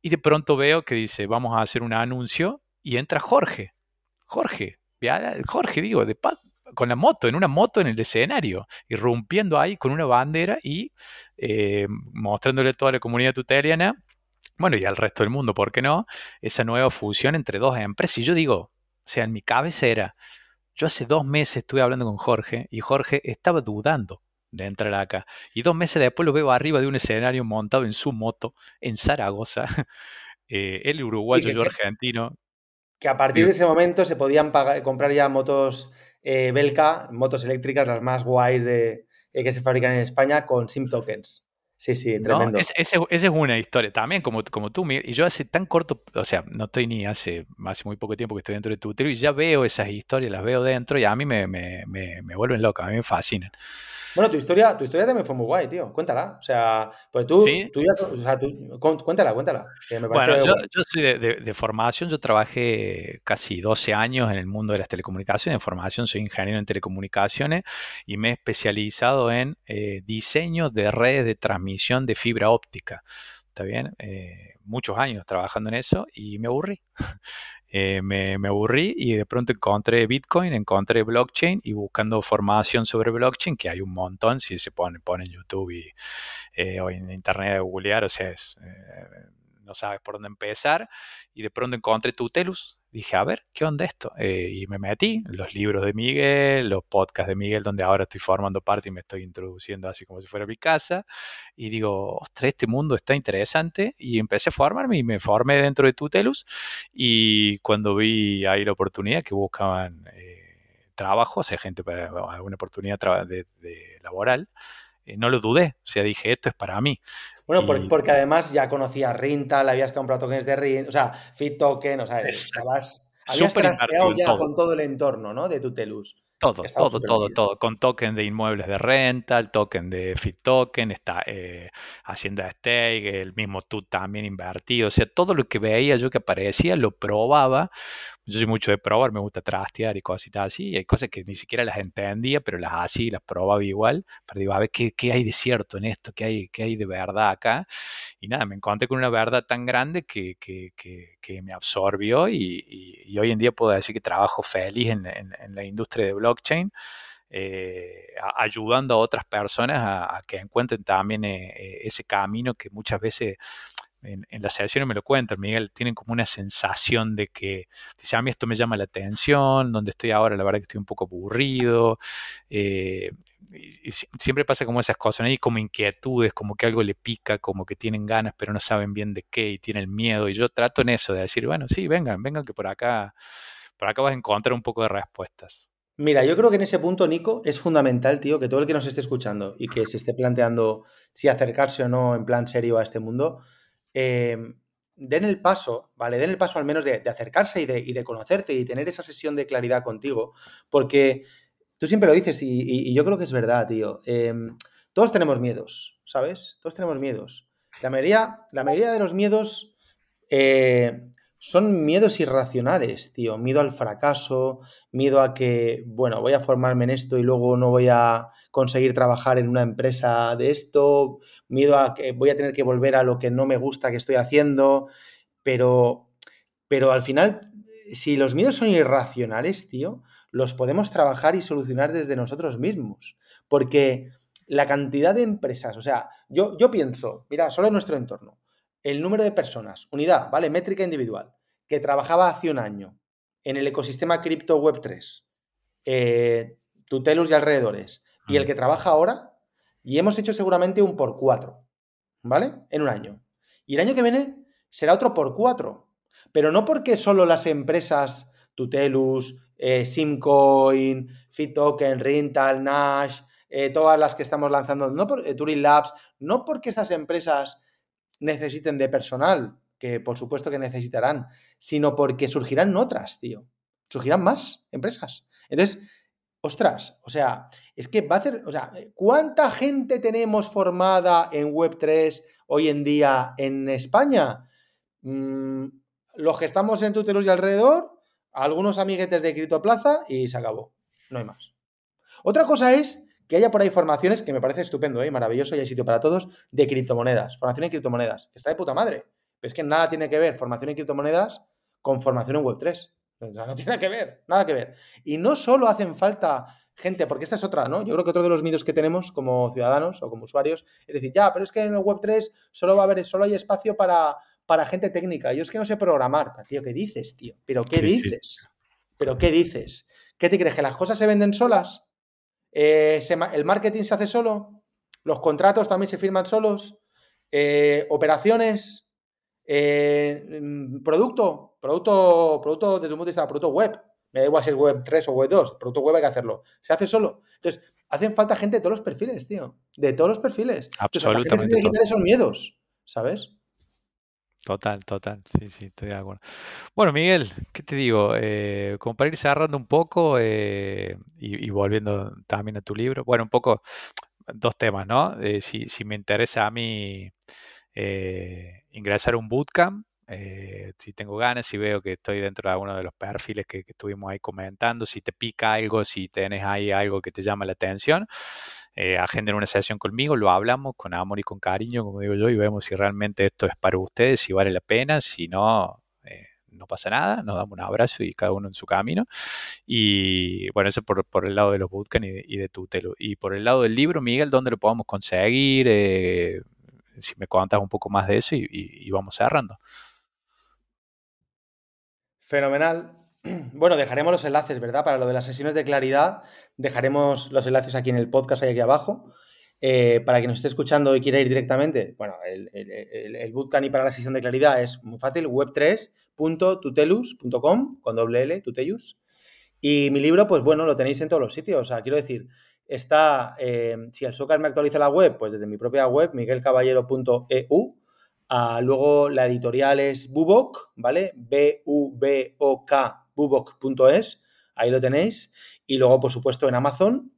Y de pronto veo que dice, vamos a hacer un anuncio y entra Jorge. Jorge, Jorge, digo, de con la moto, en una moto en el escenario, irrumpiendo ahí con una bandera y eh, mostrándole a toda la comunidad tuteliana bueno, y al resto del mundo, ¿por qué no? Esa nueva fusión entre dos empresas. Y yo digo, o sea, en mi cabeza era, yo hace dos meses estuve hablando con Jorge y Jorge estaba dudando de entrar acá. Y dos meses después lo veo arriba de un escenario montado en su moto en Zaragoza. eh, él uruguayo, yo argentino. Que a partir de ese momento se podían comprar ya motos eh, Belka, motos eléctricas, las más guays de, eh, que se fabrican en España, con SIM tokens. Sí, sí, tremendo. esa es una historia también, como, como tú, y yo hace tan corto, o sea, no estoy ni hace, hace muy poco tiempo que estoy dentro de tu y ya veo esas historias, las veo dentro y a mí me, me, me, me vuelven loca, a mí me fascinan. Bueno, tu historia, tu historia también fue muy guay, tío. Cuéntala. O sea, pues tú, tú ya, o sea, tú, cuéntala, cuéntala. bueno, yo, yo, soy de, de, formación, yo trabajé casi 12 años en el mundo de las telecomunicaciones. En formación soy ingeniero en telecomunicaciones y me he especializado en eh, diseño de redes de transmisión de fibra óptica. ¿Está bien? Eh, muchos años trabajando en eso y me aburrí. Eh, me, aburrí y de pronto encontré Bitcoin, encontré blockchain y buscando formación sobre blockchain, que hay un montón, si se pone, pone en YouTube y, eh, o en Internet de googlear, o sea, eh, no sabes por dónde empezar. Y de pronto encontré Tutelus, dije, a ver, ¿qué onda esto? Eh, y me metí, los libros de Miguel, los podcasts de Miguel, donde ahora estoy formando parte y me estoy introduciendo así como si fuera mi casa. Y digo, ostras, este mundo está interesante. Y empecé a formarme y me formé dentro de Tutelus. Y cuando vi ahí la oportunidad que buscaban eh, trabajo, o sea, gente para alguna oportunidad de, laboral, eh, no lo dudé. O sea, dije, esto es para mí. Bueno, porque además ya conocía Rintal, habías comprado tokens de Rintal, o sea, Fit Token, o sea, estabas, habías trasteado ya con todo el entorno, ¿no? De Tutelus. Todo, todo, todo, todo. Con token de inmuebles de renta, el token de Fit Token, está eh, Hacienda Stake, el mismo tú también invertido. O sea, todo lo que veía yo que aparecía lo probaba. Yo soy mucho de probar, me gusta trastear y cositas así. Y hay cosas que ni siquiera las entendía, pero las hacía y las probaba igual. Pero digo, a ver, ¿qué, qué hay de cierto en esto? ¿Qué hay, ¿Qué hay de verdad acá? Y nada, me encontré con una verdad tan grande que, que, que, me absorbió y, y, hoy en día puedo decir que trabajo feliz en, en, en la industria de blockchain. eh, ayudando a otras personas a, que encuentren también eh, ese camino que muchas veces en, las sesiones me lo cuentan, Miguel, tienen como una sensación de que, dice, a mí esto me llama la atención, donde estoy ahora, la verdad que estoy un poco aburrido. y, siempre pasa como esas cosas, hay como inquietudes, como que algo le pica, como que tienen ganas, pero no saben bien de qué y tienen miedo. Y yo trato en eso, de decir, bueno, sí, vengan, vengan que por acá, por acá vas a encontrar un poco de respuestas. Mira, yo creo que en ese punto, Nico, es fundamental, tío, que todo el que nos esté escuchando y que se esté planteando si acercarse o no en plan serio a este mundo, em, den el paso, ¿vale? Den el paso al menos de, acercarse y de, y conocerte y tener esa sesión de claridad contigo, porque Tú siempre lo dices y, yo creo que es verdad, tío. Em, todos tenemos miedos, ¿sabes? Todos tenemos miedos. La mayoría, la mayoría de los miedos eh, son miedos irracionales, tío. Miedo al fracaso, miedo a que, bueno, voy a formarme en esto y luego no voy a conseguir trabajar en una empresa de esto, miedo a que voy a tener que volver a lo que no me gusta que estoy haciendo, pero, pero al final, si los miedos son irracionales, tío, los podemos trabajar y solucionar desde nosotros mismos. Porque la cantidad de empresas, o sea, yo, yo pienso, mira, solo en nuestro entorno, el número de personas, unidad, ¿vale? Métrica individual, que trabajaba hace un año en el ecosistema cripto web 3, eh, Tutelus y alrededores, y el que trabaja ahora, y hemos hecho seguramente un por cuatro, ¿vale? En un año. Y el año que viene será otro por cuatro. Pero no porque solo las empresas Tutelus, eh, Simcoin, FitToken, Rintal, Nash, eh, todas las que estamos lanzando, no por, eh, Turing Labs, no porque estas empresas necesiten de personal, que por supuesto que necesitarán, sino porque surgirán otras, tío. Surgirán más empresas. Entonces, ostras, o sea, es que va a hacer, o sea, ¿cuánta gente tenemos formada en Web3 hoy en día en España? Mm, los que estamos en Tutelus y alrededor, algunos amiguetes de Criptoplaza y se acabó. No hay más. Otra cosa es que haya por ahí formaciones, que me parece estupendo, ¿eh? maravilloso y hay sitio para todos, de criptomonedas, formación en criptomonedas, que está de puta madre. Pero es que nada tiene que ver formación en criptomonedas con formación en Web3. O sea, no tiene que ver, nada que ver. Y no solo hacen falta gente, porque esta es otra, ¿no? Yo creo que otro de los miedos que tenemos como ciudadanos o como usuarios es decir, ya, pero es que en el Web3 solo va a haber, solo hay espacio para para gente técnica. Yo es que no sé programar. Tío, ¿qué dices, tío? ¿Pero qué dices? ¿Pero qué dices? ¿Qué te crees? ¿Que las cosas se venden solas? Eh, ¿El marketing se hace solo? ¿Los contratos también se firman solos? Eh, ¿Operaciones? Eh, mm, ¿Producto? Producto, producto desde un punto de vista, producto web. Me da igual si es web 3 o web 2. Producto web hay que hacerlo. Se hace solo. Entonces, hacen falta gente de todos los perfiles, tío. De todos los perfiles. Absolutamente. Entonces, esos miedos, ¿sabes? Total, total, sí, sí, estoy de acuerdo. Bueno, Miguel, ¿qué te digo? Eh, como para ir cerrando un poco eh, y, volviendo también a tu libro, bueno, un poco dos temas, ¿no? Eh, si, si, me interesa a mí ingresar a un bootcamp, si tengo ganas, si veo que estoy dentro de alguno de los perfiles que, que estuvimos ahí comentando, si te pica algo, si tenés ahí algo que te llama la atención, eh, agenden una sesión conmigo, lo hablamos con amor y con cariño, como digo yo, y vemos si realmente esto es para ustedes, si vale la pena, si no, eh, no pasa nada, nos damos un abrazo y cada uno en su camino. Y bueno, eso por, por el lado de los bootcamps y, de Tutelo. Y por el lado del libro, Miguel, ¿dónde lo podemos conseguir? Eh, si me contas un poco más de eso y vamos cerrando. Fenomenal. Bueno, dejaremos los enlaces, ¿verdad? Para lo de las sesiones de claridad, dejaremos los enlaces aquí en el podcast, ahí aquí abajo. Eh, para quien nos esté escuchando y quiera ir directamente, bueno, el, el, bootcamp y para la sesión de claridad es muy fácil, web3.tutelus.com con doble L, tutelus. Y mi libro, pues bueno, lo tenéis en todos los sitios. O sea, quiero decir, está, eh, si el Soccer me actualiza la web, pues desde mi propia web, miguelcaballero.eu Ah, luego la editorial es Bubok, ¿vale? B-U-B-O-K, bubok.es, ahí lo tenéis. Y luego, por supuesto, en Amazon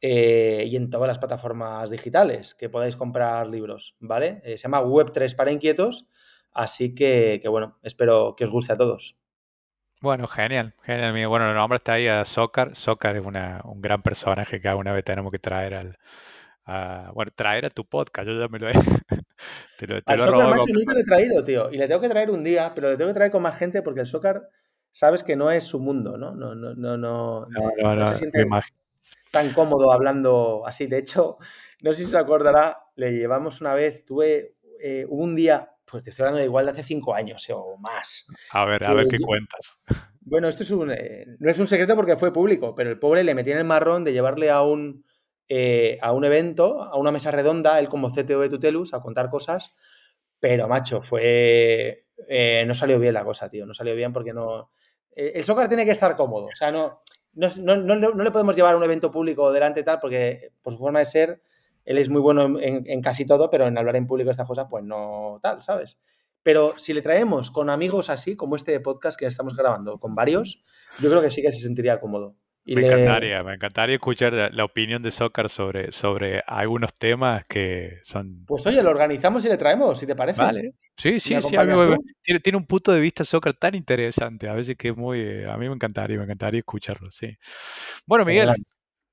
eh, y en todas las plataformas digitales que podáis comprar libros, ¿vale? Eh, se llama Web3 para inquietos, así que, bueno, espero que os guste a todos. Bueno, genial, genial. Bueno, el nombre está ahí a Soccer. Soccer es un gran personaje que alguna vez tenemos que traer al, bueno, traer a tu podcast, yo ya me lo he... te lo, te lo macho, nunca lo he traído, tío. Y le tengo que traer un día, pero le tengo que traer con más gente porque el soccer, sabes que no es su mundo, ¿no? No, no, no, no. no, no, no, tan cómodo hablando así. De hecho, no sé si se acordará, le llevamos una vez, tuve eh, un día, pues te estoy hablando de igual de hace cinco años o más. A ver, a ver qué cuentas. Bueno, esto es un, eh, no es un secreto porque fue público, pero el pobre le metía en el marrón de llevarle a un, eh, a un evento, a una mesa redonda, él como CTO de Tutelus, a contar cosas, pero macho, fue... Eh, no salió bien la cosa, tío, no salió bien porque no... el soccer tiene que estar cómodo, o sea, no, no, no, le podemos llevar a un evento público delante tal porque por su forma de ser, él es muy bueno en, en casi todo, pero en hablar en público de estas cosas, pues no tal, ¿sabes? Pero si le traemos con amigos así, como este podcast que estamos grabando, con varios, yo creo que sí que se sentiría cómodo. Me encantaría, me encantaría escuchar la, opinión de Soccer sobre, sobre algunos temas que son... Pues oye, lo organizamos y le traemos, si te parece. Vale. Sí, sí, sí. tiene, tiene, un punto de vista Soccer tan interesante, a veces que es muy... A mí me encantaría, me encantaría escucharlo, sí. Bueno, Miguel,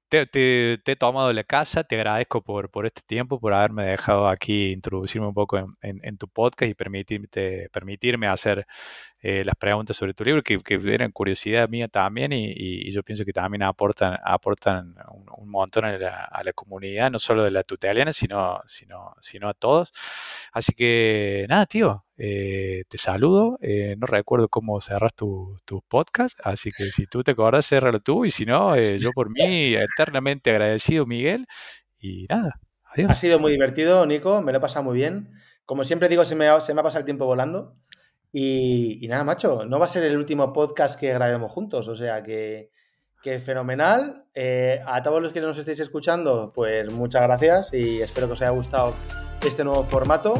te, te, he tomado la casa, te agradezco por, por este tiempo, por haberme dejado aquí introducirme un poco en, en, tu podcast y permitirte, permitirme hacer eh, las preguntas sobre tu libro, que, que, eran curiosidad mía también y, y, yo pienso que también aportan, aportan un, montón a la, a la, comunidad, no solo de la tuteliana, sino, sino, sino a todos. Así que nada, tío, eh, te saludo. Eh, no recuerdo cómo cerras tu, tu, podcast, así que si tú te acordás, cerralo tú. Y si no, eh, yo por mí, eternamente agradecido, Miguel. Y nada, adiós. Ha sido muy divertido, Nico. Me lo he pasado muy bien. Como siempre digo, se me ha, se me ha pasado el tiempo volando. Y, y, nada, macho, no va a ser el último podcast que grabemos juntos. O sea que, que fenomenal. a todos los que nos estéis escuchando, pues muchas gracias y espero que os haya gustado este nuevo formato.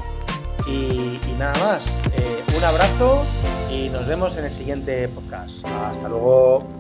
Y, nada más, eh, un abrazo y nos vemos en el siguiente podcast. Hasta luego.